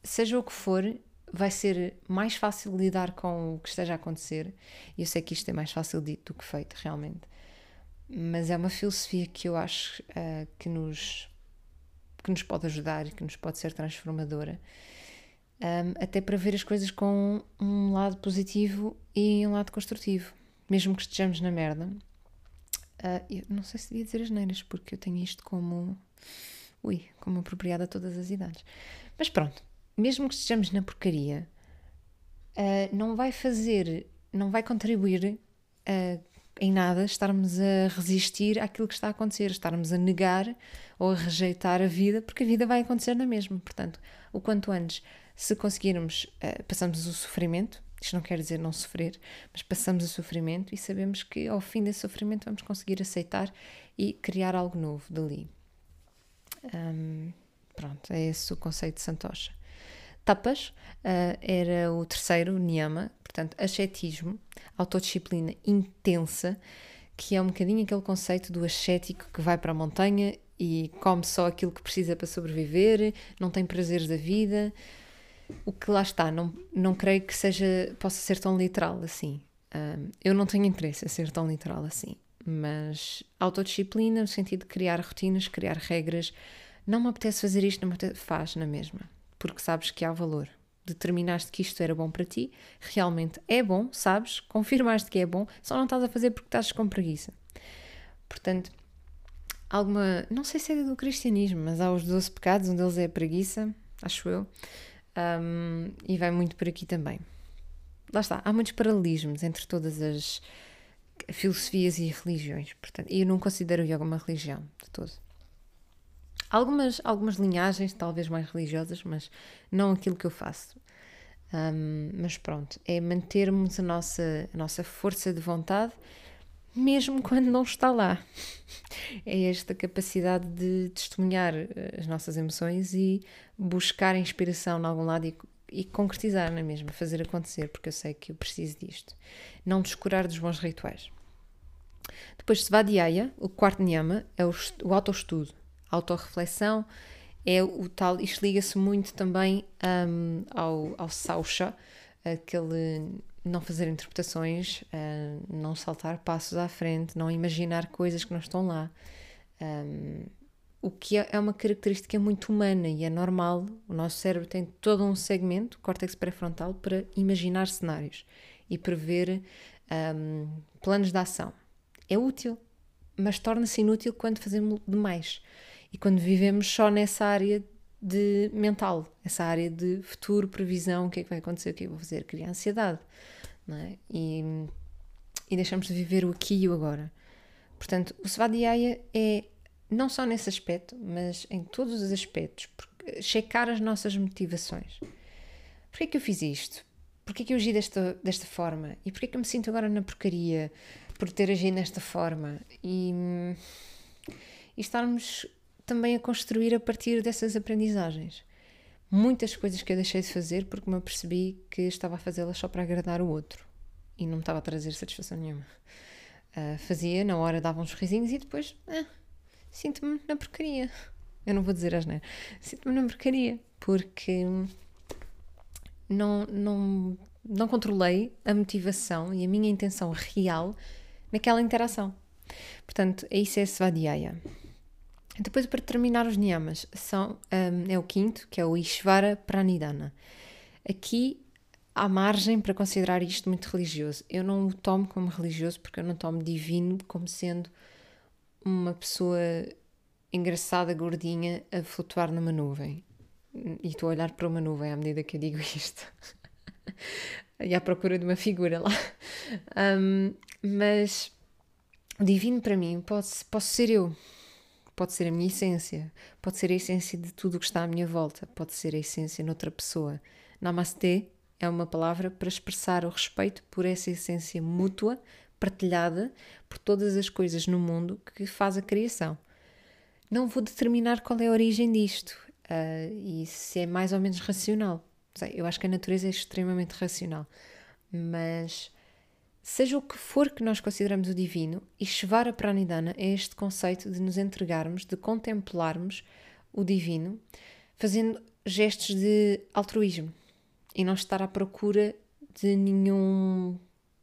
seja o que for, vai ser mais fácil lidar com o que esteja a acontecer. E eu sei que isto é mais fácil dito do que feito, realmente. Mas é uma filosofia que eu acho uh, que nos que nos pode ajudar e que nos pode ser transformadora. Um, até para ver as coisas com um lado positivo e um lado construtivo, mesmo que estejamos na merda. Uh, não sei se devia dizer as neiras, porque eu tenho isto como. Ui, como apropriado a todas as idades. Mas pronto, mesmo que estejamos na porcaria, uh, não vai fazer, não vai contribuir uh, em nada estarmos a resistir àquilo que está a acontecer, estarmos a negar ou a rejeitar a vida, porque a vida vai acontecer na mesma. Portanto, o quanto antes, se conseguirmos, uh, passamos o sofrimento, isto não quer dizer não sofrer, mas passamos o sofrimento e sabemos que ao fim desse sofrimento vamos conseguir aceitar e criar algo novo dali. Um, pronto, é esse o conceito de Santosha. Tapas uh, era o terceiro, Niyama, portanto, ascetismo, autodisciplina intensa, que é um bocadinho aquele conceito do ascético que vai para a montanha e come só aquilo que precisa para sobreviver, não tem prazeres da vida. O que lá está, não, não creio que seja, possa ser tão literal assim. Um, eu não tenho interesse em ser tão literal assim, mas autodisciplina no sentido de criar rotinas, criar regras. Não me apetece fazer isto, não me apetece, faz na mesma porque sabes que há valor. Determinaste que isto era bom para ti, realmente é bom, sabes, confirmaste que é bom, só não estás a fazer porque estás com preguiça. Portanto, alguma. Não sei se é do cristianismo, mas há os 12 pecados, um deles é a preguiça, acho eu, um, e vai muito por aqui também. Lá está, há muitos paralelismos entre todas as filosofias e religiões, portanto, e eu não considero o yoga uma religião de todo. Algumas, algumas linhagens, talvez mais religiosas, mas não aquilo que eu faço. Um, mas pronto, é mantermos a nossa, a nossa força de vontade mesmo quando não está lá. É esta capacidade de testemunhar eh, as nossas emoções e buscar inspiração em algum lado e, e concretizar na é mesma, fazer acontecer, porque eu sei que eu preciso disto. Não descurar dos bons rituais. Depois, Svadhyaya, o quarto niyama, é o, o autoestudo autorreflexão é o tal, isto liga-se muito também um, ao, ao Sausha, aquele não fazer interpretações, uh, não saltar passos à frente, não imaginar coisas que não estão lá. Um, o que é, é uma característica muito humana e é normal. O nosso cérebro tem todo um segmento, córtex pré-frontal, para imaginar cenários e prever um, planos de ação. É útil, mas torna-se inútil quando fazemos demais e quando vivemos só nessa área de mental, essa área de futuro, previsão, o que é que vai acontecer, o que é que vou fazer, cria ansiedade, é? E, e deixamos de viver o aqui e o agora. Portanto, o Svadhyaya é não só nesse aspecto, mas em todos os aspectos, checar as nossas motivações. Porquê que eu fiz isto? Porquê que eu agi desta, desta forma? E porquê que eu me sinto agora na porcaria por ter agido desta forma? E, e estarmos também a construir a partir dessas aprendizagens. Muitas coisas que eu deixei de fazer porque me apercebi que estava a fazê-las só para agradar o outro e não me estava a trazer satisfação nenhuma. Uh, fazia, na hora dava uns risinhos e depois ah, sinto-me na porcaria. Eu não vou dizer as né? Sinto-me na porcaria porque não, não, não controlei a motivação e a minha intenção real naquela interação. Portanto, isso é Svadhyaya. Depois, para terminar, os niyamas são, um, é o quinto, que é o Ishvara Pranidhana. Aqui há margem para considerar isto muito religioso. Eu não o tomo como religioso porque eu não tomo divino como sendo uma pessoa engraçada, gordinha, a flutuar numa nuvem. E estou a olhar para uma nuvem à medida que eu digo isto. [LAUGHS] e à procura de uma figura lá. Um, mas o divino para mim pode, posso ser eu. Pode ser a minha essência. Pode ser a essência de tudo o que está à minha volta. Pode ser a essência noutra pessoa. Namastê é uma palavra para expressar o respeito por essa essência mútua, partilhada por todas as coisas no mundo que faz a criação. Não vou determinar qual é a origem disto uh, e se é mais ou menos racional. Eu acho que a natureza é extremamente racional, mas seja o que for que nós consideramos o divino, Ishvara Pranidhana é este conceito de nos entregarmos, de contemplarmos o divino, fazendo gestos de altruísmo e não estar à procura de nenhum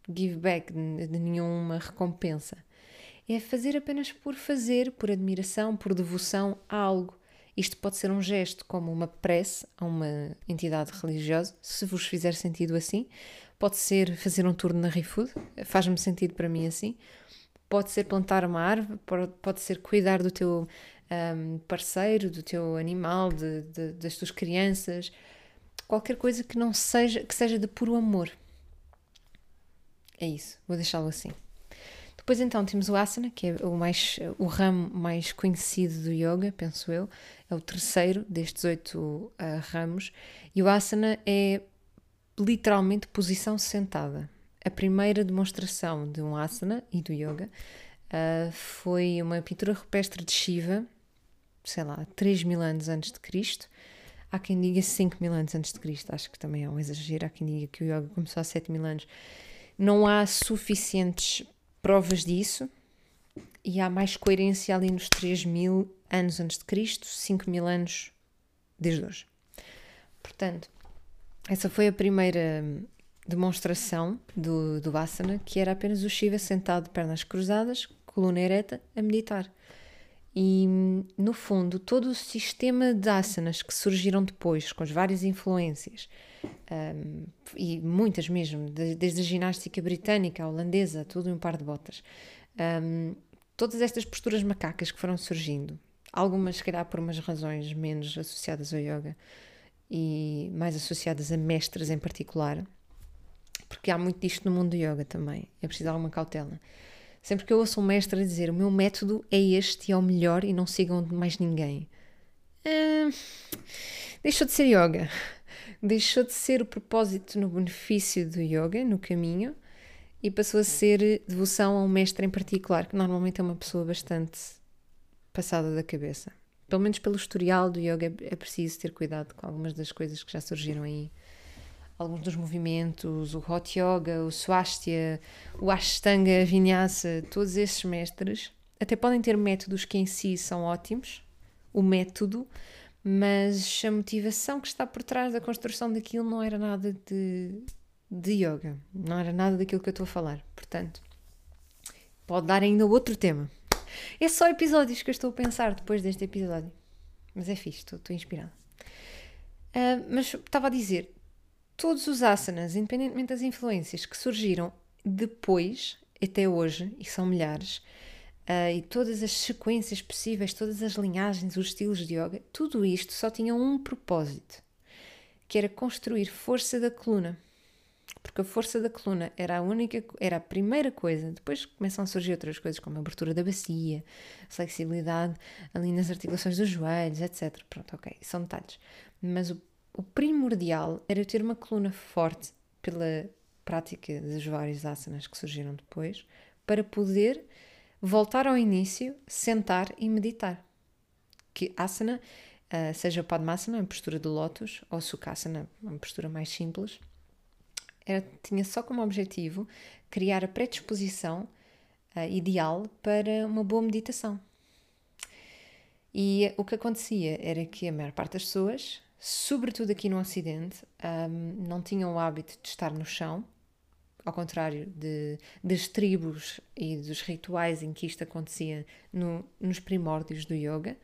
give back, de, de nenhuma recompensa. É fazer apenas por fazer, por admiração, por devoção a algo. Isto pode ser um gesto como uma prece a uma entidade religiosa, se vos fizer sentido assim. Pode ser fazer um turno na ReFood, faz-me sentido para mim assim. Pode ser plantar uma árvore, pode ser cuidar do teu um, parceiro, do teu animal, de, de, das tuas crianças, qualquer coisa que não seja que seja de puro amor. É isso, vou deixá-lo assim. Depois então temos o asana, que é o mais o ramo mais conhecido do yoga, penso eu, é o terceiro destes oito uh, ramos, e o asana é literalmente posição sentada. A primeira demonstração de um asana e do yoga uh, foi uma pintura rupestre de Shiva, sei lá, 3 mil anos antes de Cristo, Há quem diga 5 mil anos antes de Cristo, acho que também é um exagero. Há quem diga que o yoga começou há 7 mil anos. Não há suficientes provas disso e há mais coerência ali nos 3 mil anos antes de Cristo, 5 mil anos desde hoje. Portanto, essa foi a primeira demonstração do, do asana, que era apenas o Shiva sentado de pernas cruzadas, coluna ereta, a meditar. E, no fundo, todo o sistema de asanas que surgiram depois, com as várias influências, um, e muitas mesmo, desde a ginástica britânica, a holandesa, tudo em um par de botas, um, todas estas posturas macacas que foram surgindo, algumas, se calhar, por umas razões menos associadas ao yoga e mais associadas a mestres em particular, porque há muito disto no mundo do yoga também, é preciso alguma cautela. Sempre que eu ouço um mestre dizer o meu método é este e é o melhor e não sigam mais ninguém, hum, deixou de ser yoga. [LAUGHS] Deixou de ser o propósito no benefício do yoga, no caminho, e passou a ser devoção a um mestre em particular, que normalmente é uma pessoa bastante passada da cabeça. Pelo menos pelo historial do yoga é preciso ter cuidado com algumas das coisas que já surgiram aí alguns dos movimentos, o Hot Yoga, o Swastika, o Ashtanga, Vinyasa, todos esses mestres até podem ter métodos que em si são ótimos, o método, mas a motivação que está por trás da construção daquilo não era nada de, de yoga, não era nada daquilo que eu estou a falar. Portanto, pode dar ainda outro tema. É só episódios que eu estou a pensar depois deste episódio. Mas é fixe, estou, estou inspirada. Uh, mas estava a dizer, todos os asanas, independentemente das influências que surgiram depois, até hoje, e são milhares, uh, e todas as sequências possíveis, todas as linhagens, os estilos de yoga, tudo isto só tinha um propósito, que era construir força da coluna. porque a força da coluna era a única, era a primeira coisa. Depois começam a surgir outras coisas, como a abertura da bacia, flexibilidade ali nas articulações dos joelhos, etc. Pronto, ok, são detalhes. Mas o, o primordial era ter uma coluna forte pela prática dos vários asanas que surgiram depois, para poder voltar ao início, sentar e meditar. Que asana, uh, seja Padmasana, a postura do lótus, ou Sukhasana, uma postura mais simples, era, tinha só como objetivo criar a predisposição uh, ideal para uma boa meditação. E o que acontecia era que a maior parte das pessoas, sobretudo aqui no Ocidente, um, não tinham o hábito de estar no chão, ao contrário de, das tribos e dos rituais em que isto acontecia no, nos primórdios do yoga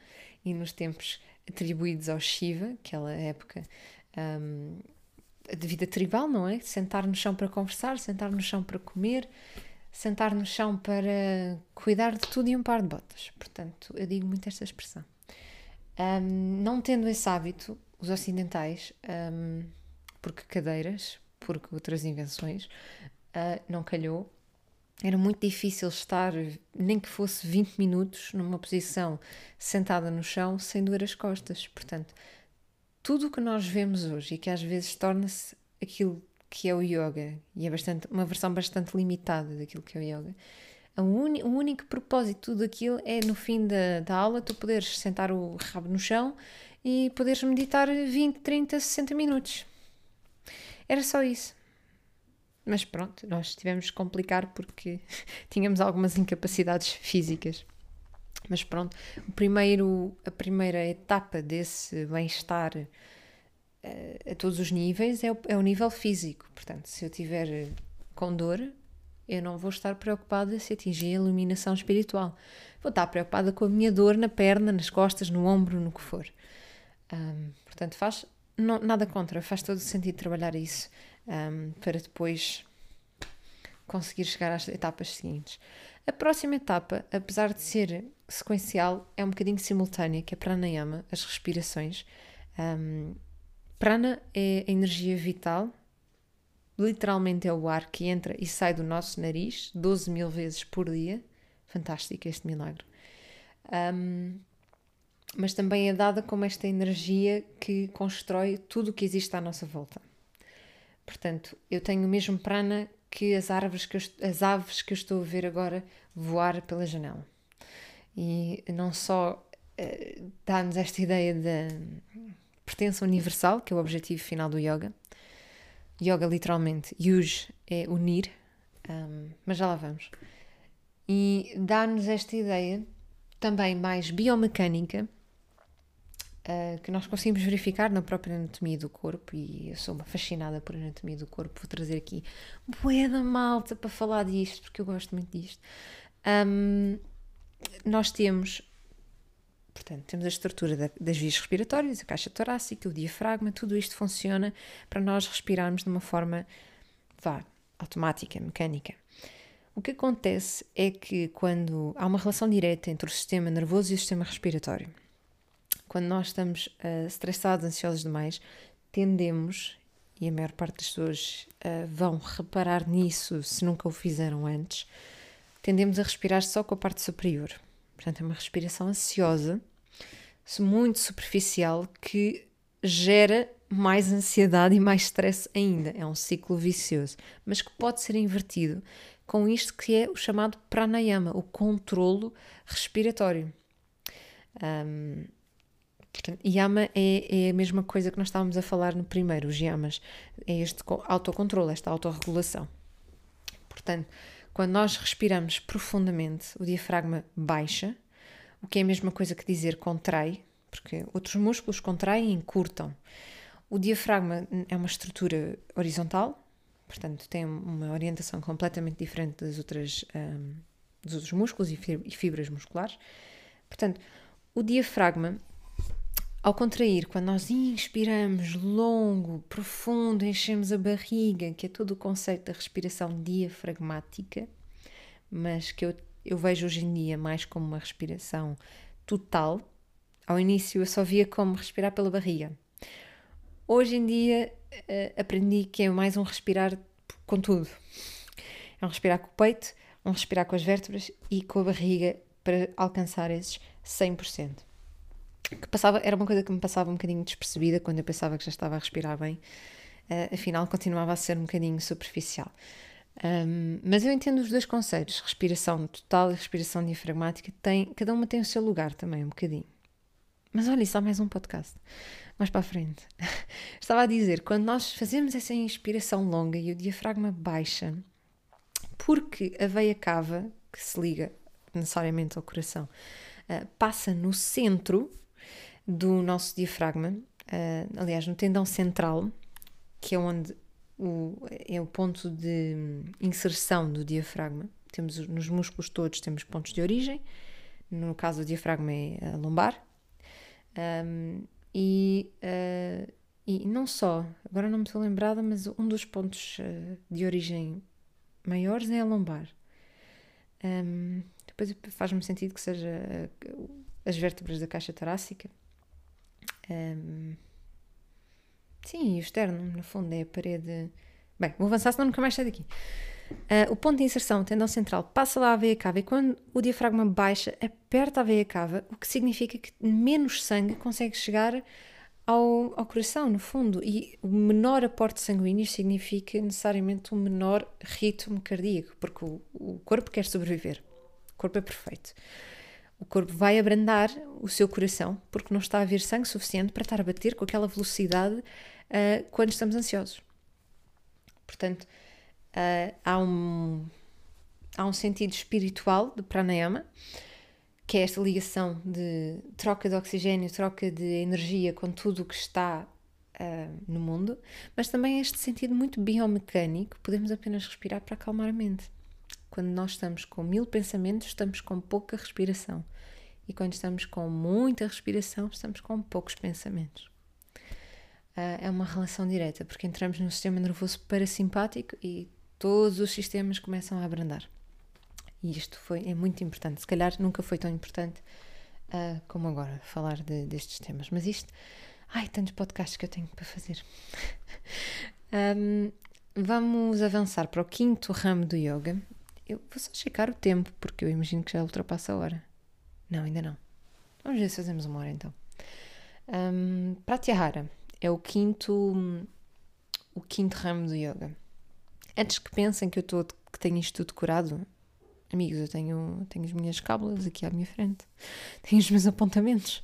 e nos tempos atribuídos ao Shiva, aquela época um, de vida tribal, não é? Sentar no chão para conversar, sentar no chão para comer, sentar no chão para cuidar de tudo e um par de botas. Portanto, eu digo muito esta expressão. Um, não tendo esse hábito, os ocidentais, um, porque cadeiras, porque outras invenções, uh, não calhou. Era muito difícil estar, nem que fosse 20 minutos, numa posição sentada no chão, sem doer as costas. Portanto, tudo o que nós vemos hoje e que às vezes torna-se aquilo que é o yoga, e é bastante, uma versão bastante limitada daquilo que é o yoga, o, uni, o único propósito de tudo aquilo é no fim da, da aula tu poderes sentar o rabo no chão e poderes meditar 20, 30, 60 minutos. Era só isso. Mas pronto, nós tivemos que complicar porque [LAUGHS] tínhamos algumas incapacidades físicas. Mas pronto, o primeiro, a primeira etapa desse bem-estar uh, a todos os níveis é o, é o nível físico. Portanto, se eu tiver com dor, eu não vou estar preocupada se atingir a iluminação espiritual. Vou estar preocupada com a minha dor na perna, nas costas, no ombro, no que for. Um, portanto, faz não, nada contra, faz todo o sentido trabalhar isso um, para depois conseguir chegar às etapas seguintes. A próxima etapa, apesar de ser sequencial, é um bocadinho simultânea, que é pranayama, as respirações. Um, prana é a energia vital, literalmente é o ar que entra e sai do nosso nariz 12 mil vezes por dia. Fantástico este milagre. Um, mas também é dada como esta energia que constrói tudo o que existe à nossa volta. Portanto, eu tenho o mesmo prana que as árvores que eu, as aves que eu estou a ver agora voar pela janela. E não só uh, dá-nos esta ideia de pertença universal, que é o objetivo final do yoga. Yoga, literalmente, yuj é unir, um, mas já lá vamos. E dá-nos esta ideia também mais biomecânica uh, que nós conseguimos verificar na própria anatomia do corpo, e eu sou uma fascinada por anatomia do corpo, vou trazer aqui bué da malta para falar disto, porque eu gosto muito disto. Um, nós temos, portanto, temos a estrutura da, das vias respiratórias, a caixa torácica, o diafragma, tudo isto funciona para nós respirarmos de uma forma, vá, automática, mecânica. O que acontece é que quando há uma relação direta entre o sistema nervoso e o sistema respiratório, quando nós estamos uh, estressados, ansiosos demais, tendemos, e a maior parte das pessoas uh, vão reparar nisso se nunca o fizeram antes, tendemos a respirar só com a parte superior. Portanto, é uma respiração ansiosa, muito superficial, que gera mais ansiedade e mais stress ainda. É um ciclo vicioso, mas que pode ser invertido com isto que é o chamado pranayama, o controlo respiratório. Um, Portanto, yama é, é a mesma coisa que nós estávamos a falar no primeiro, os yamas. É este autocontrole, esta autorregulação. Portanto, quando nós respiramos profundamente, o diafragma baixa, o que é a mesma coisa que dizer contrai, porque outros músculos contraem e encurtam. O diafragma é uma estrutura horizontal, portanto, tem uma orientação completamente diferente das outras, um, dos outros músculos e fibras musculares. Portanto, o diafragma ao contrair, quando nós inspiramos longo, profundo, enchemos a barriga, que é todo o conceito da respiração diafragmática, mas que eu, eu vejo hoje em dia mais como uma respiração total. Ao início eu só via como respirar pela barriga. Hoje em dia uh, aprendi que é mais um respirar com tudo. É um respirar com o peito, um respirar com as vértebras e com a barriga para alcançar esses 100%. Que passava, era uma coisa que me passava um bocadinho despercebida quando eu pensava que já estava a respirar bem, uh, afinal continuava a ser um bocadinho superficial. Um, mas eu entendo os dois conceitos, respiração total e respiração diafragmática, tem, cada uma tem o seu lugar também, um bocadinho. Mas olha, há mais um podcast. Mais para a frente. [LAUGHS] Estava a dizer, quando nós fazemos essa inspiração longa e o diafragma baixa, porque a veia cava, que se liga necessariamente ao coração, uh, passa no centro do nosso diafragma, uh, aliás, no tendão central, que é onde o, é o ponto de inserção do diafragma. Temos nos músculos todos temos pontos de origem. No caso do diafragma é a lombar. Um, e, uh, e não só, agora não me estou lembrada, mas um dos pontos uh, de origem maiores é a lombar. Um, depois faz-me sentido que seja as vértebras da caixa torácica. Um, sim, o externo, no fundo, é a parede. Bem, vou avançar, senão nunca mais saio daqui. Uh, o ponto de inserção, tendão central, passa lá a veia cava e quando o diafragma baixa, aperta a veia cava, o que significa que menos sangue consegue chegar ao, ao coração, no fundo. E o menor aporte sanguíneo significa necessariamente um menor ritmo cardíaco, porque o, o corpo quer sobreviver. O corpo é perfeito. O corpo vai abrandar o seu coração porque não está a haver sangue suficiente para estar a bater com aquela velocidade uh, quando estamos ansiosos. Portanto, uh, há, um, há um sentido espiritual de pranayama, que é esta ligação de troca de oxigênio, troca de energia com tudo o que está uh, no mundo, mas também este sentido muito biomecânico, podemos apenas respirar para acalmar a mente. Quando nós estamos com mil pensamentos, estamos com pouca respiração. E quando estamos com muita respiração, estamos com poucos pensamentos. Uh, é uma relação direta, porque entramos no sistema nervoso parasimpático e todos os sistemas começam a abrandar. E isto foi, é muito importante. Se calhar nunca foi tão importante uh, como agora, falar de, destes temas. Mas isto, ai, tantos podcasts que eu tenho para fazer. [LAUGHS] um, vamos avançar para o quinto ramo do yoga. Eu vou só checar o tempo, porque eu imagino que já ultrapassa a hora. Não, ainda não. Vamos ver se fazemos uma hora então. Um, Pratyahara é o quinto, o quinto ramo do yoga. Antes que pensem que eu estou que tenho isto tudo decorado, amigos, eu tenho, tenho as minhas cábulas aqui à minha frente, [LAUGHS] tenho os meus apontamentos.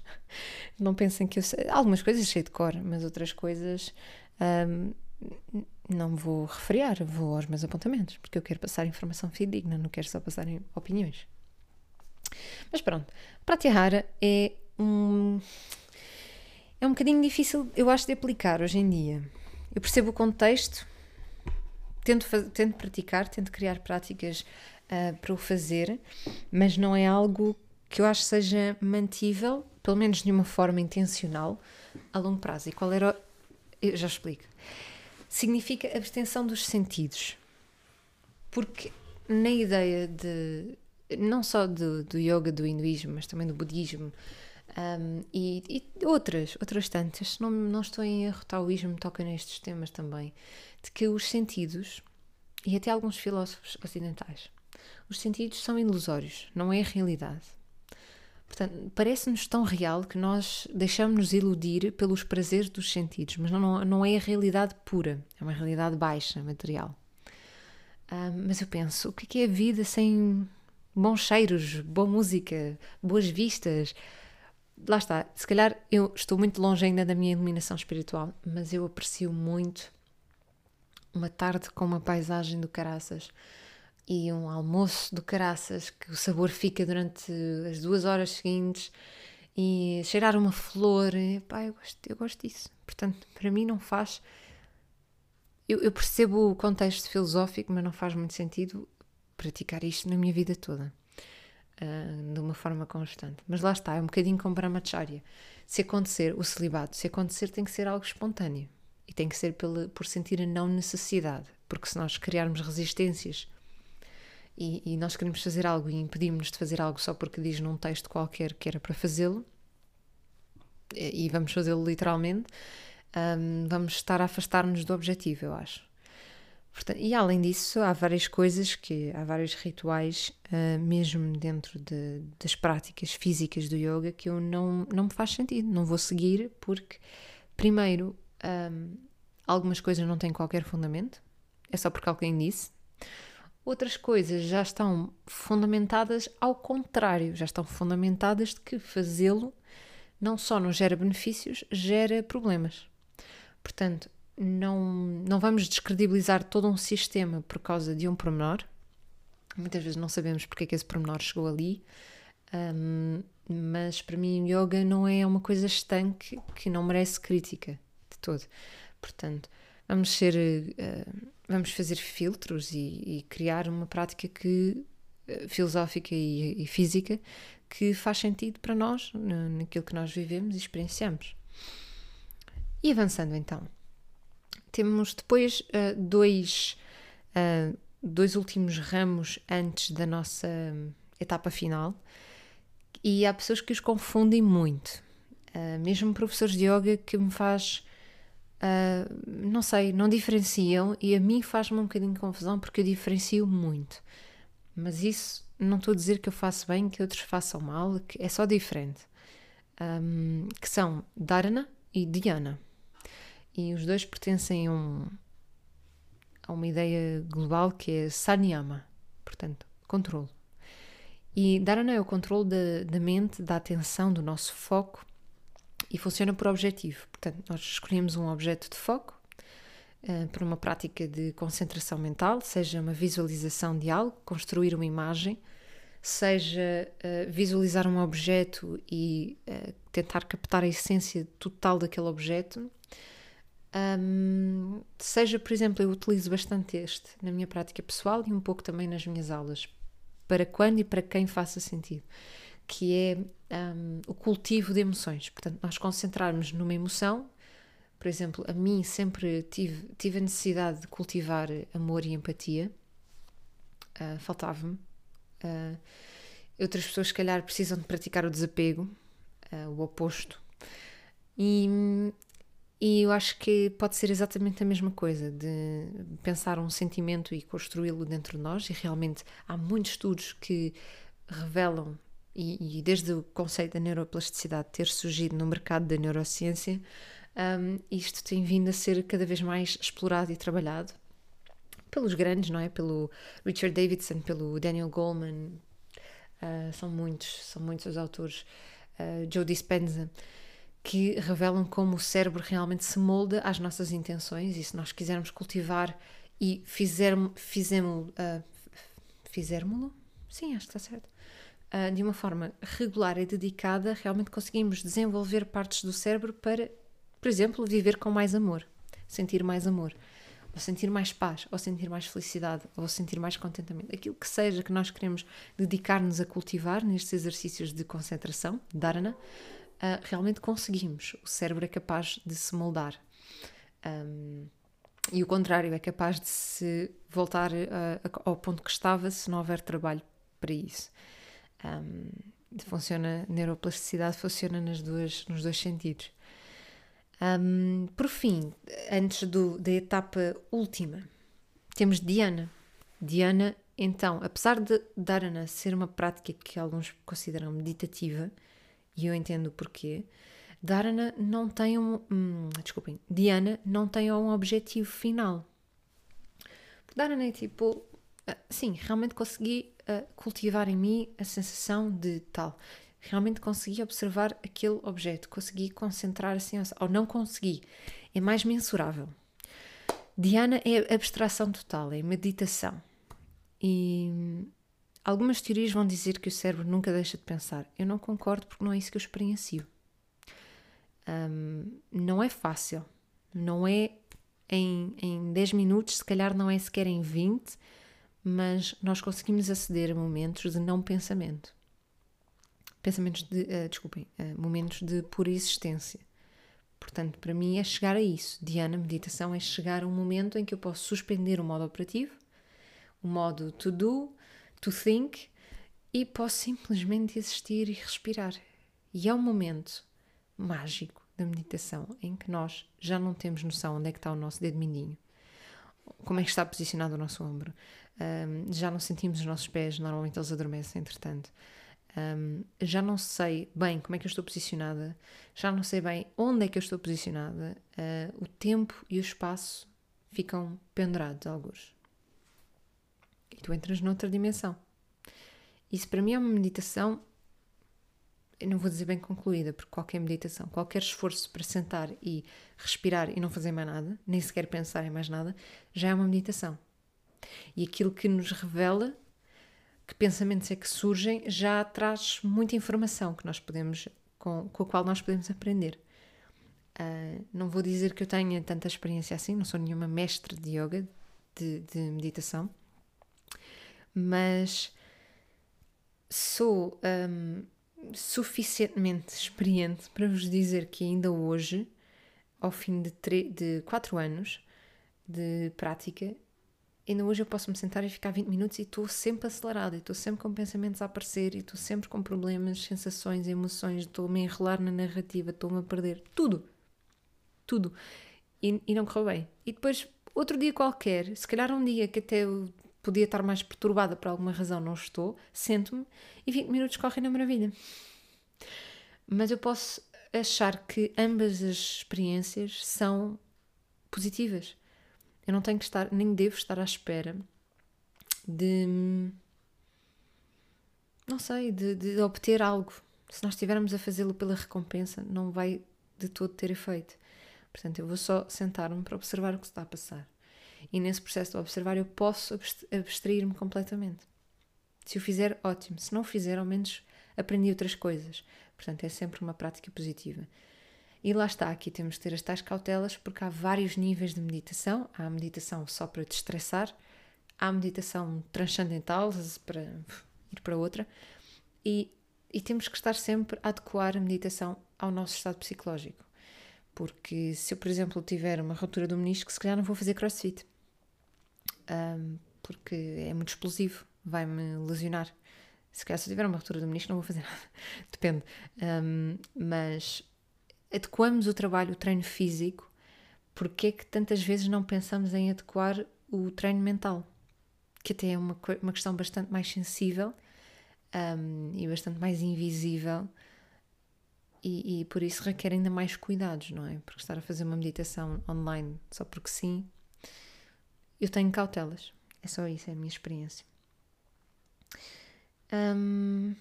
Não pensem que eu sei. Algumas coisas sei de cor, mas outras coisas um, não vou refriar, vou aos meus apontamentos, porque eu quero passar informação fidedigna, não quero só passar opiniões. Mas pronto, Pratyahara é um. É um bocadinho difícil, eu acho, de aplicar hoje em dia. Eu percebo o contexto, tento, tento praticar, tento criar práticas uh, para o fazer, mas não é algo que eu acho seja mantível, pelo menos de uma forma intencional, a longo prazo. E qual era. Eu já explico. Significa abstenção dos sentidos. Porque na ideia de. não só do, do yoga, do hinduísmo, mas também do budismo. Um, e, e, outras, outras tantas, não, não estou em erro, taoísmo toca nestes temas também, de que os sentidos, e até alguns filósofos ocidentais, os sentidos são ilusórios, não é a realidade. Portanto, parece-nos tão real que nós deixamos-nos iludir pelos prazeres dos sentidos, mas não, não é a realidade pura, é uma realidade baixa, material. Um, mas eu penso, o que é, é a vida sem bons cheiros, boa música, boas vistas? Lá está, se calhar eu estou muito longe ainda da minha iluminação espiritual, mas eu aprecio muito uma tarde com uma paisagem do caraças e um almoço do caraças que o sabor fica durante as duas horas seguintes e cheirar uma flor, pá, eu gosto, eu gosto disso. Portanto, para mim não faz. Eu, eu, percebo o contexto filosófico, mas não faz muito sentido praticar isto na minha vida toda, uh, de uma forma constante. Mas lá está, é um bocadinho como brahmacharya. Se acontecer o celibato, se acontecer, tem que ser algo espontâneo. E tem que ser pela, por sentir a não necessidade, porque se nós criarmos resistências e, e nós queremos fazer algo e impedimos-nos de fazer algo só porque diz num texto qualquer que era para fazê-lo, e, vamos fazê-lo literalmente, um, vamos estar a afastar-nos do objetivo, eu acho. Portanto, e além disso, há várias coisas que há vários rituais, uh, mesmo dentro de, das práticas físicas do yoga, que eu não, não me faz sentido, não vou seguir, porque, primeiro, um, algumas coisas não têm qualquer fundamento, é só porque alguém disse. Outras coisas já estão fundamentadas ao contrário, já estão fundamentadas de que fazê-lo não só não gera benefícios, gera problemas. Portanto, não, não vamos descredibilizar todo um sistema por causa de um pormenor. Muitas vezes não sabemos porque é que esse pormenor chegou ali, um, mas para mim yoga não é uma coisa estanque que não merece crítica de todo. Portanto, vamos ser, uh, vamos fazer filtros e, e, criar uma prática que uh, filosófica e, e, física que faz sentido para nós naquilo que nós vivemos e experienciamos. E avançando então, temos depois uh, dois, dois últimos ramos antes da nossa etapa final e há pessoas que os confundem muito. Uh, mesmo professores de yoga que me faz, não sei, não diferenciam e a mim faz-me um bocadinho de confusão porque eu diferencio muito. Mas isso não estou a dizer que eu faço bem, que outros façam mal, que é só diferente. Um, que são Dharana e Dhyana e os dois pertencem a, um, a uma ideia global que é Sanyama, portanto, controle. E Dharana é o controle da mente, da atenção, do nosso foco e funciona por objetivo. Portanto, nós escolhemos um objeto de foco uh, para uma prática de concentração mental, seja uma visualização de algo, construir uma imagem, seja uh, visualizar um objeto e uh, tentar captar a essência total daquele objeto, um, seja, por exemplo, eu utilizo bastante este na minha prática pessoal e um pouco também nas minhas aulas, para quando e para quem faça sentido, que é um, o cultivo de emoções. Portanto, nós concentrarmos numa emoção, por exemplo, a mim sempre tive, tive a necessidade de cultivar amor e empatia, uh, faltava-me. Uh, outras pessoas, se calhar, precisam de praticar o desapego, uh, o oposto. E e eu acho que pode ser exatamente a mesma coisa, de pensar um sentimento e construí-lo dentro de nós, e realmente há muitos estudos que revelam, e, e desde o conceito da neuroplasticidade ter surgido no mercado da neurociência, um, isto tem vindo a ser cada vez mais explorado e trabalhado pelos grandes, não é? Pelo Richard Davidson, pelo Daniel Goleman, uh, são muitos, são muitos os autores, uh, Joe Dispenza que revelam como o cérebro realmente se molda às nossas intenções e se nós quisermos cultivar e fizermos fizemos uh, fizermos sim acho que está certo de uma forma regular e dedicada realmente conseguimos desenvolver partes do cérebro para por exemplo viver com mais amor sentir mais amor ou sentir mais paz ou sentir mais felicidade ou sentir mais contentamento aquilo que seja que nós queremos dedicar-nos a cultivar nestes exercícios de concentração dharana uh, realmente conseguimos. O cérebro é capaz de se moldar. Um, e o contrário, é capaz de se voltar uh, ao ponto que estava se não houver trabalho para isso. Um, funciona, neuroplasticidade funciona nas duas, nos dois sentidos. Um, por fim, antes do, da etapa última, temos Diana. Diana, então, apesar de Dharana ser uma prática que alguns consideram meditativa, e eu entendo o porquê, Dharana não tem um. Hum, desculpem, Diana não tem um objetivo final. Dharana é tipo. Uh, sim, realmente consegui uh, cultivar em mim a sensação de tal. Realmente consegui observar aquele objeto, consegui concentrar assim, ou não consegui. É mais mensurável. Diana é abstração total, é meditação. E Algumas teorias vão dizer que o cérebro nunca deixa de pensar. Eu não concordo porque não é isso que eu experiencio. Um, não é fácil. Não é em, em 10 minutos, se calhar não é sequer em 20, mas nós conseguimos aceder a momentos de não pensamento. Pensamentos de, uh, desculpem, uh, momentos de pura existência. Portanto, para mim é chegar a isso. Diana, meditação é chegar a um momento em que eu posso suspender o modo operativo, o modo to do, to think e posso simplesmente existir e respirar. E é um momento mágico da meditação em que nós já não temos noção onde é que está o nosso dedo mindinho. como é que está posicionado o nosso ombro. Um, já não sentimos os nossos pés, normalmente eles adormecem, entretanto. Um, já não sei bem como é que eu estou posicionada, já não sei bem onde é que eu estou posicionada, uh, o tempo e o espaço ficam pendurados, alguns. E tu entras noutra dimensão. Isso para mim é uma meditação, eu não vou dizer bem concluída, porque qualquer meditação, qualquer esforço para sentar e respirar e não fazer mais nada, nem sequer pensar em mais nada, já é uma meditação. E aquilo que nos revela que pensamentos é que surgem já traz muita informação que nós podemos com, com a qual nós podemos aprender. Uh, não vou dizer que eu tenha tanta experiência assim, não sou nenhuma mestre de yoga, de, de meditação, mas sou um, suficientemente experiente para vos dizer que ainda hoje, ao fim de, de quatro anos de prática, ainda hoje eu posso me sentar e ficar 20 minutos e estou sempre acelerada, estou sempre com pensamentos a aparecer, e estou sempre com problemas, sensações, emoções, estou-me a enrolar na narrativa, estou-me a perder, tudo. Tudo. E, e não correu bem. E depois, outro dia qualquer, se calhar um dia que até eu podia estar mais perturbada por alguma razão, não estou, sento-me e 20 minutos correm na maravilha. Mas eu posso achar que ambas as experiências são positivas eu não tenho que estar, nem devo estar à espera de. Não sei, de, de obter algo. Se nós estivermos a fazê-lo pela recompensa, não vai de todo ter efeito. Portanto, eu vou só sentar-me para observar o que está a passar. E nesse processo de observar, eu posso abstrair-me completamente. Se o fizer, ótimo. Se não o fizer, ao menos aprendi outras coisas. Portanto, é sempre uma prática positiva. E lá está, aqui temos de ter as tais cautelas, porque há vários níveis de meditação. Há a meditação só para destressar, há a meditação transcendental, para ir para outra, e, e temos que estar sempre a adequar a meditação ao nosso estado psicológico. Porque se eu, por exemplo, tiver uma ruptura do menisco, se calhar não vou fazer crossfit. Um, porque é muito explosivo, vai-me lesionar. Se calhar se eu tiver uma ruptura do menisco não vou fazer [LAUGHS] nada. Depende. Um, mas adequamos o trabalho, o treino físico, porque é que tantas vezes não pensamos em adequar o treino mental? Que até é uma, uma questão bastante mais sensível um, e bastante mais invisível e, e, por isso requer ainda mais cuidados, não é? Porque estar a fazer uma meditação online só porque sim, eu tenho cautelas. É só isso, é a minha experiência. Um,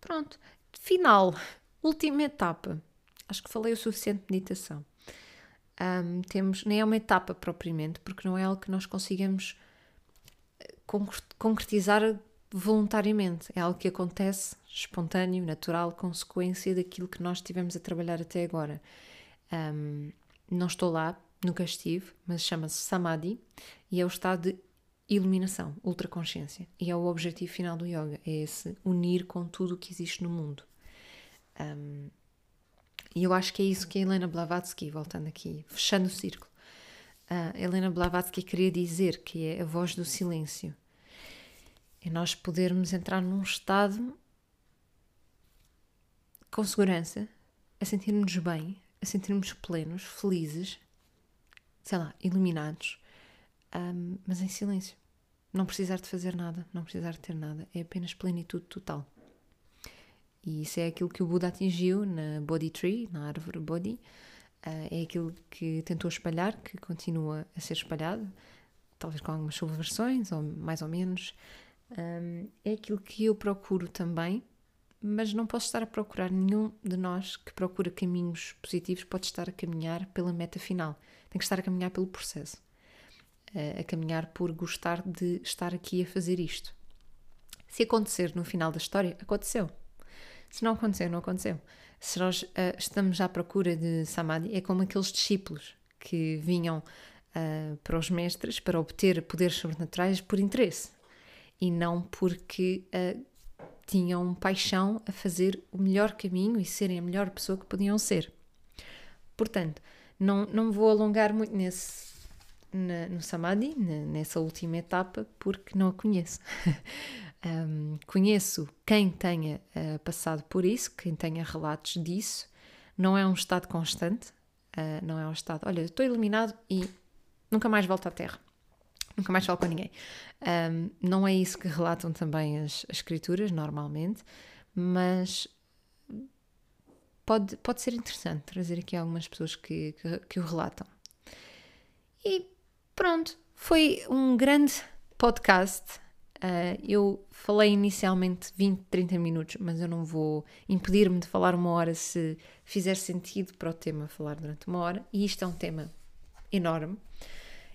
pronto. Final. Última etapa. Acho que falei o suficiente de meditação. Um, temos, nem é uma etapa propriamente, porque não é algo que nós consigamos eh, concretizar voluntariamente. É algo que acontece espontâneo, natural, consequência daquilo que nós tivemos a trabalhar até agora. Um, não estou lá, nunca estive, mas chama-se Samadhi e é o estado de iluminação, ultraconsciência. E é o objetivo final do yoga, é esse unir com tudo o que existe no mundo. Um, e eu acho que é isso que a Helena Blavatsky, voltando aqui, fechando o círculo, a Helena Blavatsky queria dizer, que é a voz do silêncio. É nós podermos entrar num estado com segurança, a sentirmos bem, a sentirmos plenos, felizes, sei lá, iluminados, um, mas em silêncio. Não precisar de fazer nada, não precisar de ter nada, é apenas plenitude total. E isso é aquilo que o Buda atingiu na Bodhi Tree, na árvore Bodhi. Uh, é aquilo que tentou espalhar, que continua a ser espalhado, talvez com algumas subversões, ou mais ou menos. Um, é aquilo que eu procuro também, mas não posso estar a procurar nenhum de nós que procura caminhos positivos, pode estar a caminhar pela meta final. Tem que estar a caminhar pelo processo, uh, a caminhar por gostar de estar aqui a fazer isto. Se acontecer no final da história, aconteceu se não aconteceu, não aconteceu. Se nós uh, estamos à procura de Samadhi, é como aqueles discípulos que vinham uh, para os mestres para obter poderes sobrenaturais por interesse e não porque uh, tinham paixão a fazer o melhor caminho e serem a melhor pessoa que podiam ser. Portanto, não, não vou alongar muito nesse, no Samadhi, nessa última etapa, porque não a conheço. [LAUGHS] Um, conheço quem tenha uh, passado por isso, quem tenha relatos disso. Não é um estado constante, uh, não é um estado, olha, estou iluminado e nunca mais volto à Terra. Nunca mais falo com ninguém. Um, não é isso que relatam também as, as escrituras, normalmente, mas pode, pode ser interessante trazer aqui algumas pessoas que, que, que o relatam. E pronto, foi um grande podcast. Uh, eu falei inicialmente 20, 30 minutos, mas eu não vou impedir-me de falar uma hora se fizer sentido para o tema falar durante uma hora. E isto é um tema enorme.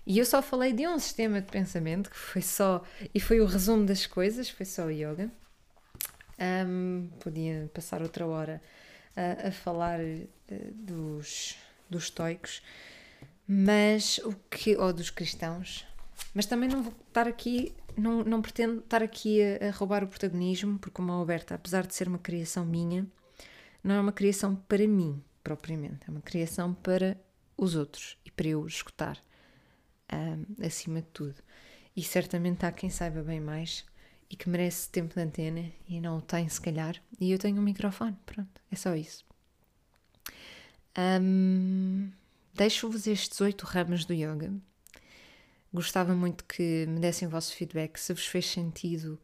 E eu só falei de um sistema de pensamento que foi só. E foi o resumo das coisas, foi só o yoga. Um, podia passar outra hora a, a falar uh, dos, dos estoicos, mas o que. ou dos cristãos. Mas também não vou estar aqui, não, não pretendo estar aqui a, a roubar o protagonismo, porque uma Alberta, apesar de ser uma criação minha, não é uma criação para mim, propriamente, é uma criação para os outros e para eu escutar, um, acima de tudo. E certamente há quem saiba bem mais e que merece tempo de antena e não o tem, se calhar. E eu tenho um microfone, pronto, é só isso. Um, Deixo-vos estes oito ramos do yoga. Gostava muito que me dessem o vosso feedback se vos fez sentido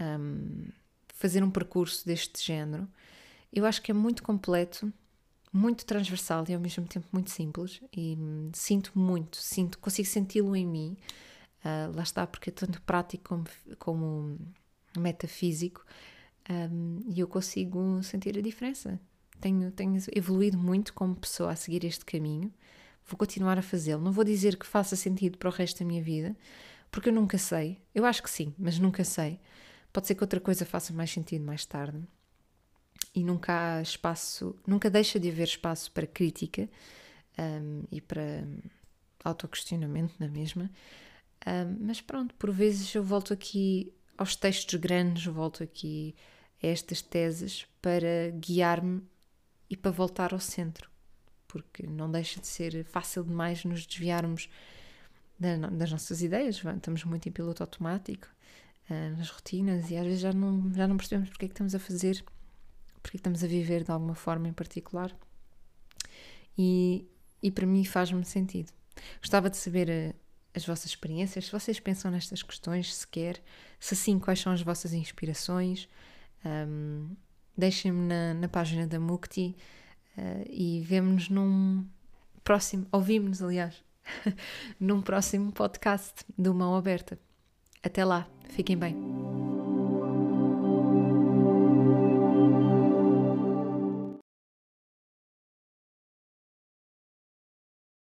um, fazer um percurso deste género. Eu acho que é muito completo, muito transversal e ao mesmo tempo muito simples e hum, sinto muito, sinto, consigo senti-lo em mim Uh, lá está, porque é tanto prático como, como metafísico um, e eu consigo sentir a diferença. Tenho, tenho evoluído muito como pessoa a seguir este caminho, vou continuar a fazê-lo. Não vou dizer que faça sentido para o resto da minha vida, porque eu nunca sei. Eu acho que sim, mas nunca sei. Pode ser que outra coisa faça mais sentido mais tarde. E nunca há espaço, nunca deixa de haver espaço para crítica um, e para autoquestionamento na mesma. Um, mas pronto, por vezes eu volto aqui aos textos grandes, volto aqui a estas teses para guiar-me e para voltar ao centro, porque não deixa de ser fácil demais nos desviarmos das nossas ideias, estamos muito em piloto automático, uh, nas rotinas, e às vezes já não, já não percebemos porque é que estamos a fazer, porque é que estamos a viver de alguma forma em particular. E, e para mim faz-me sentido. Gostava de saber ah, as vossas experiências, se vocês pensam nestas questões sequer, se sim, quais são as vossas inspirações. Um, Deixem-me na, na, página da Mukti uh, e vemo-nos num próximo, ouvimos-nos, aliás, [LAUGHS] num próximo podcast do Mão Aberta. Até lá, fiquem bem.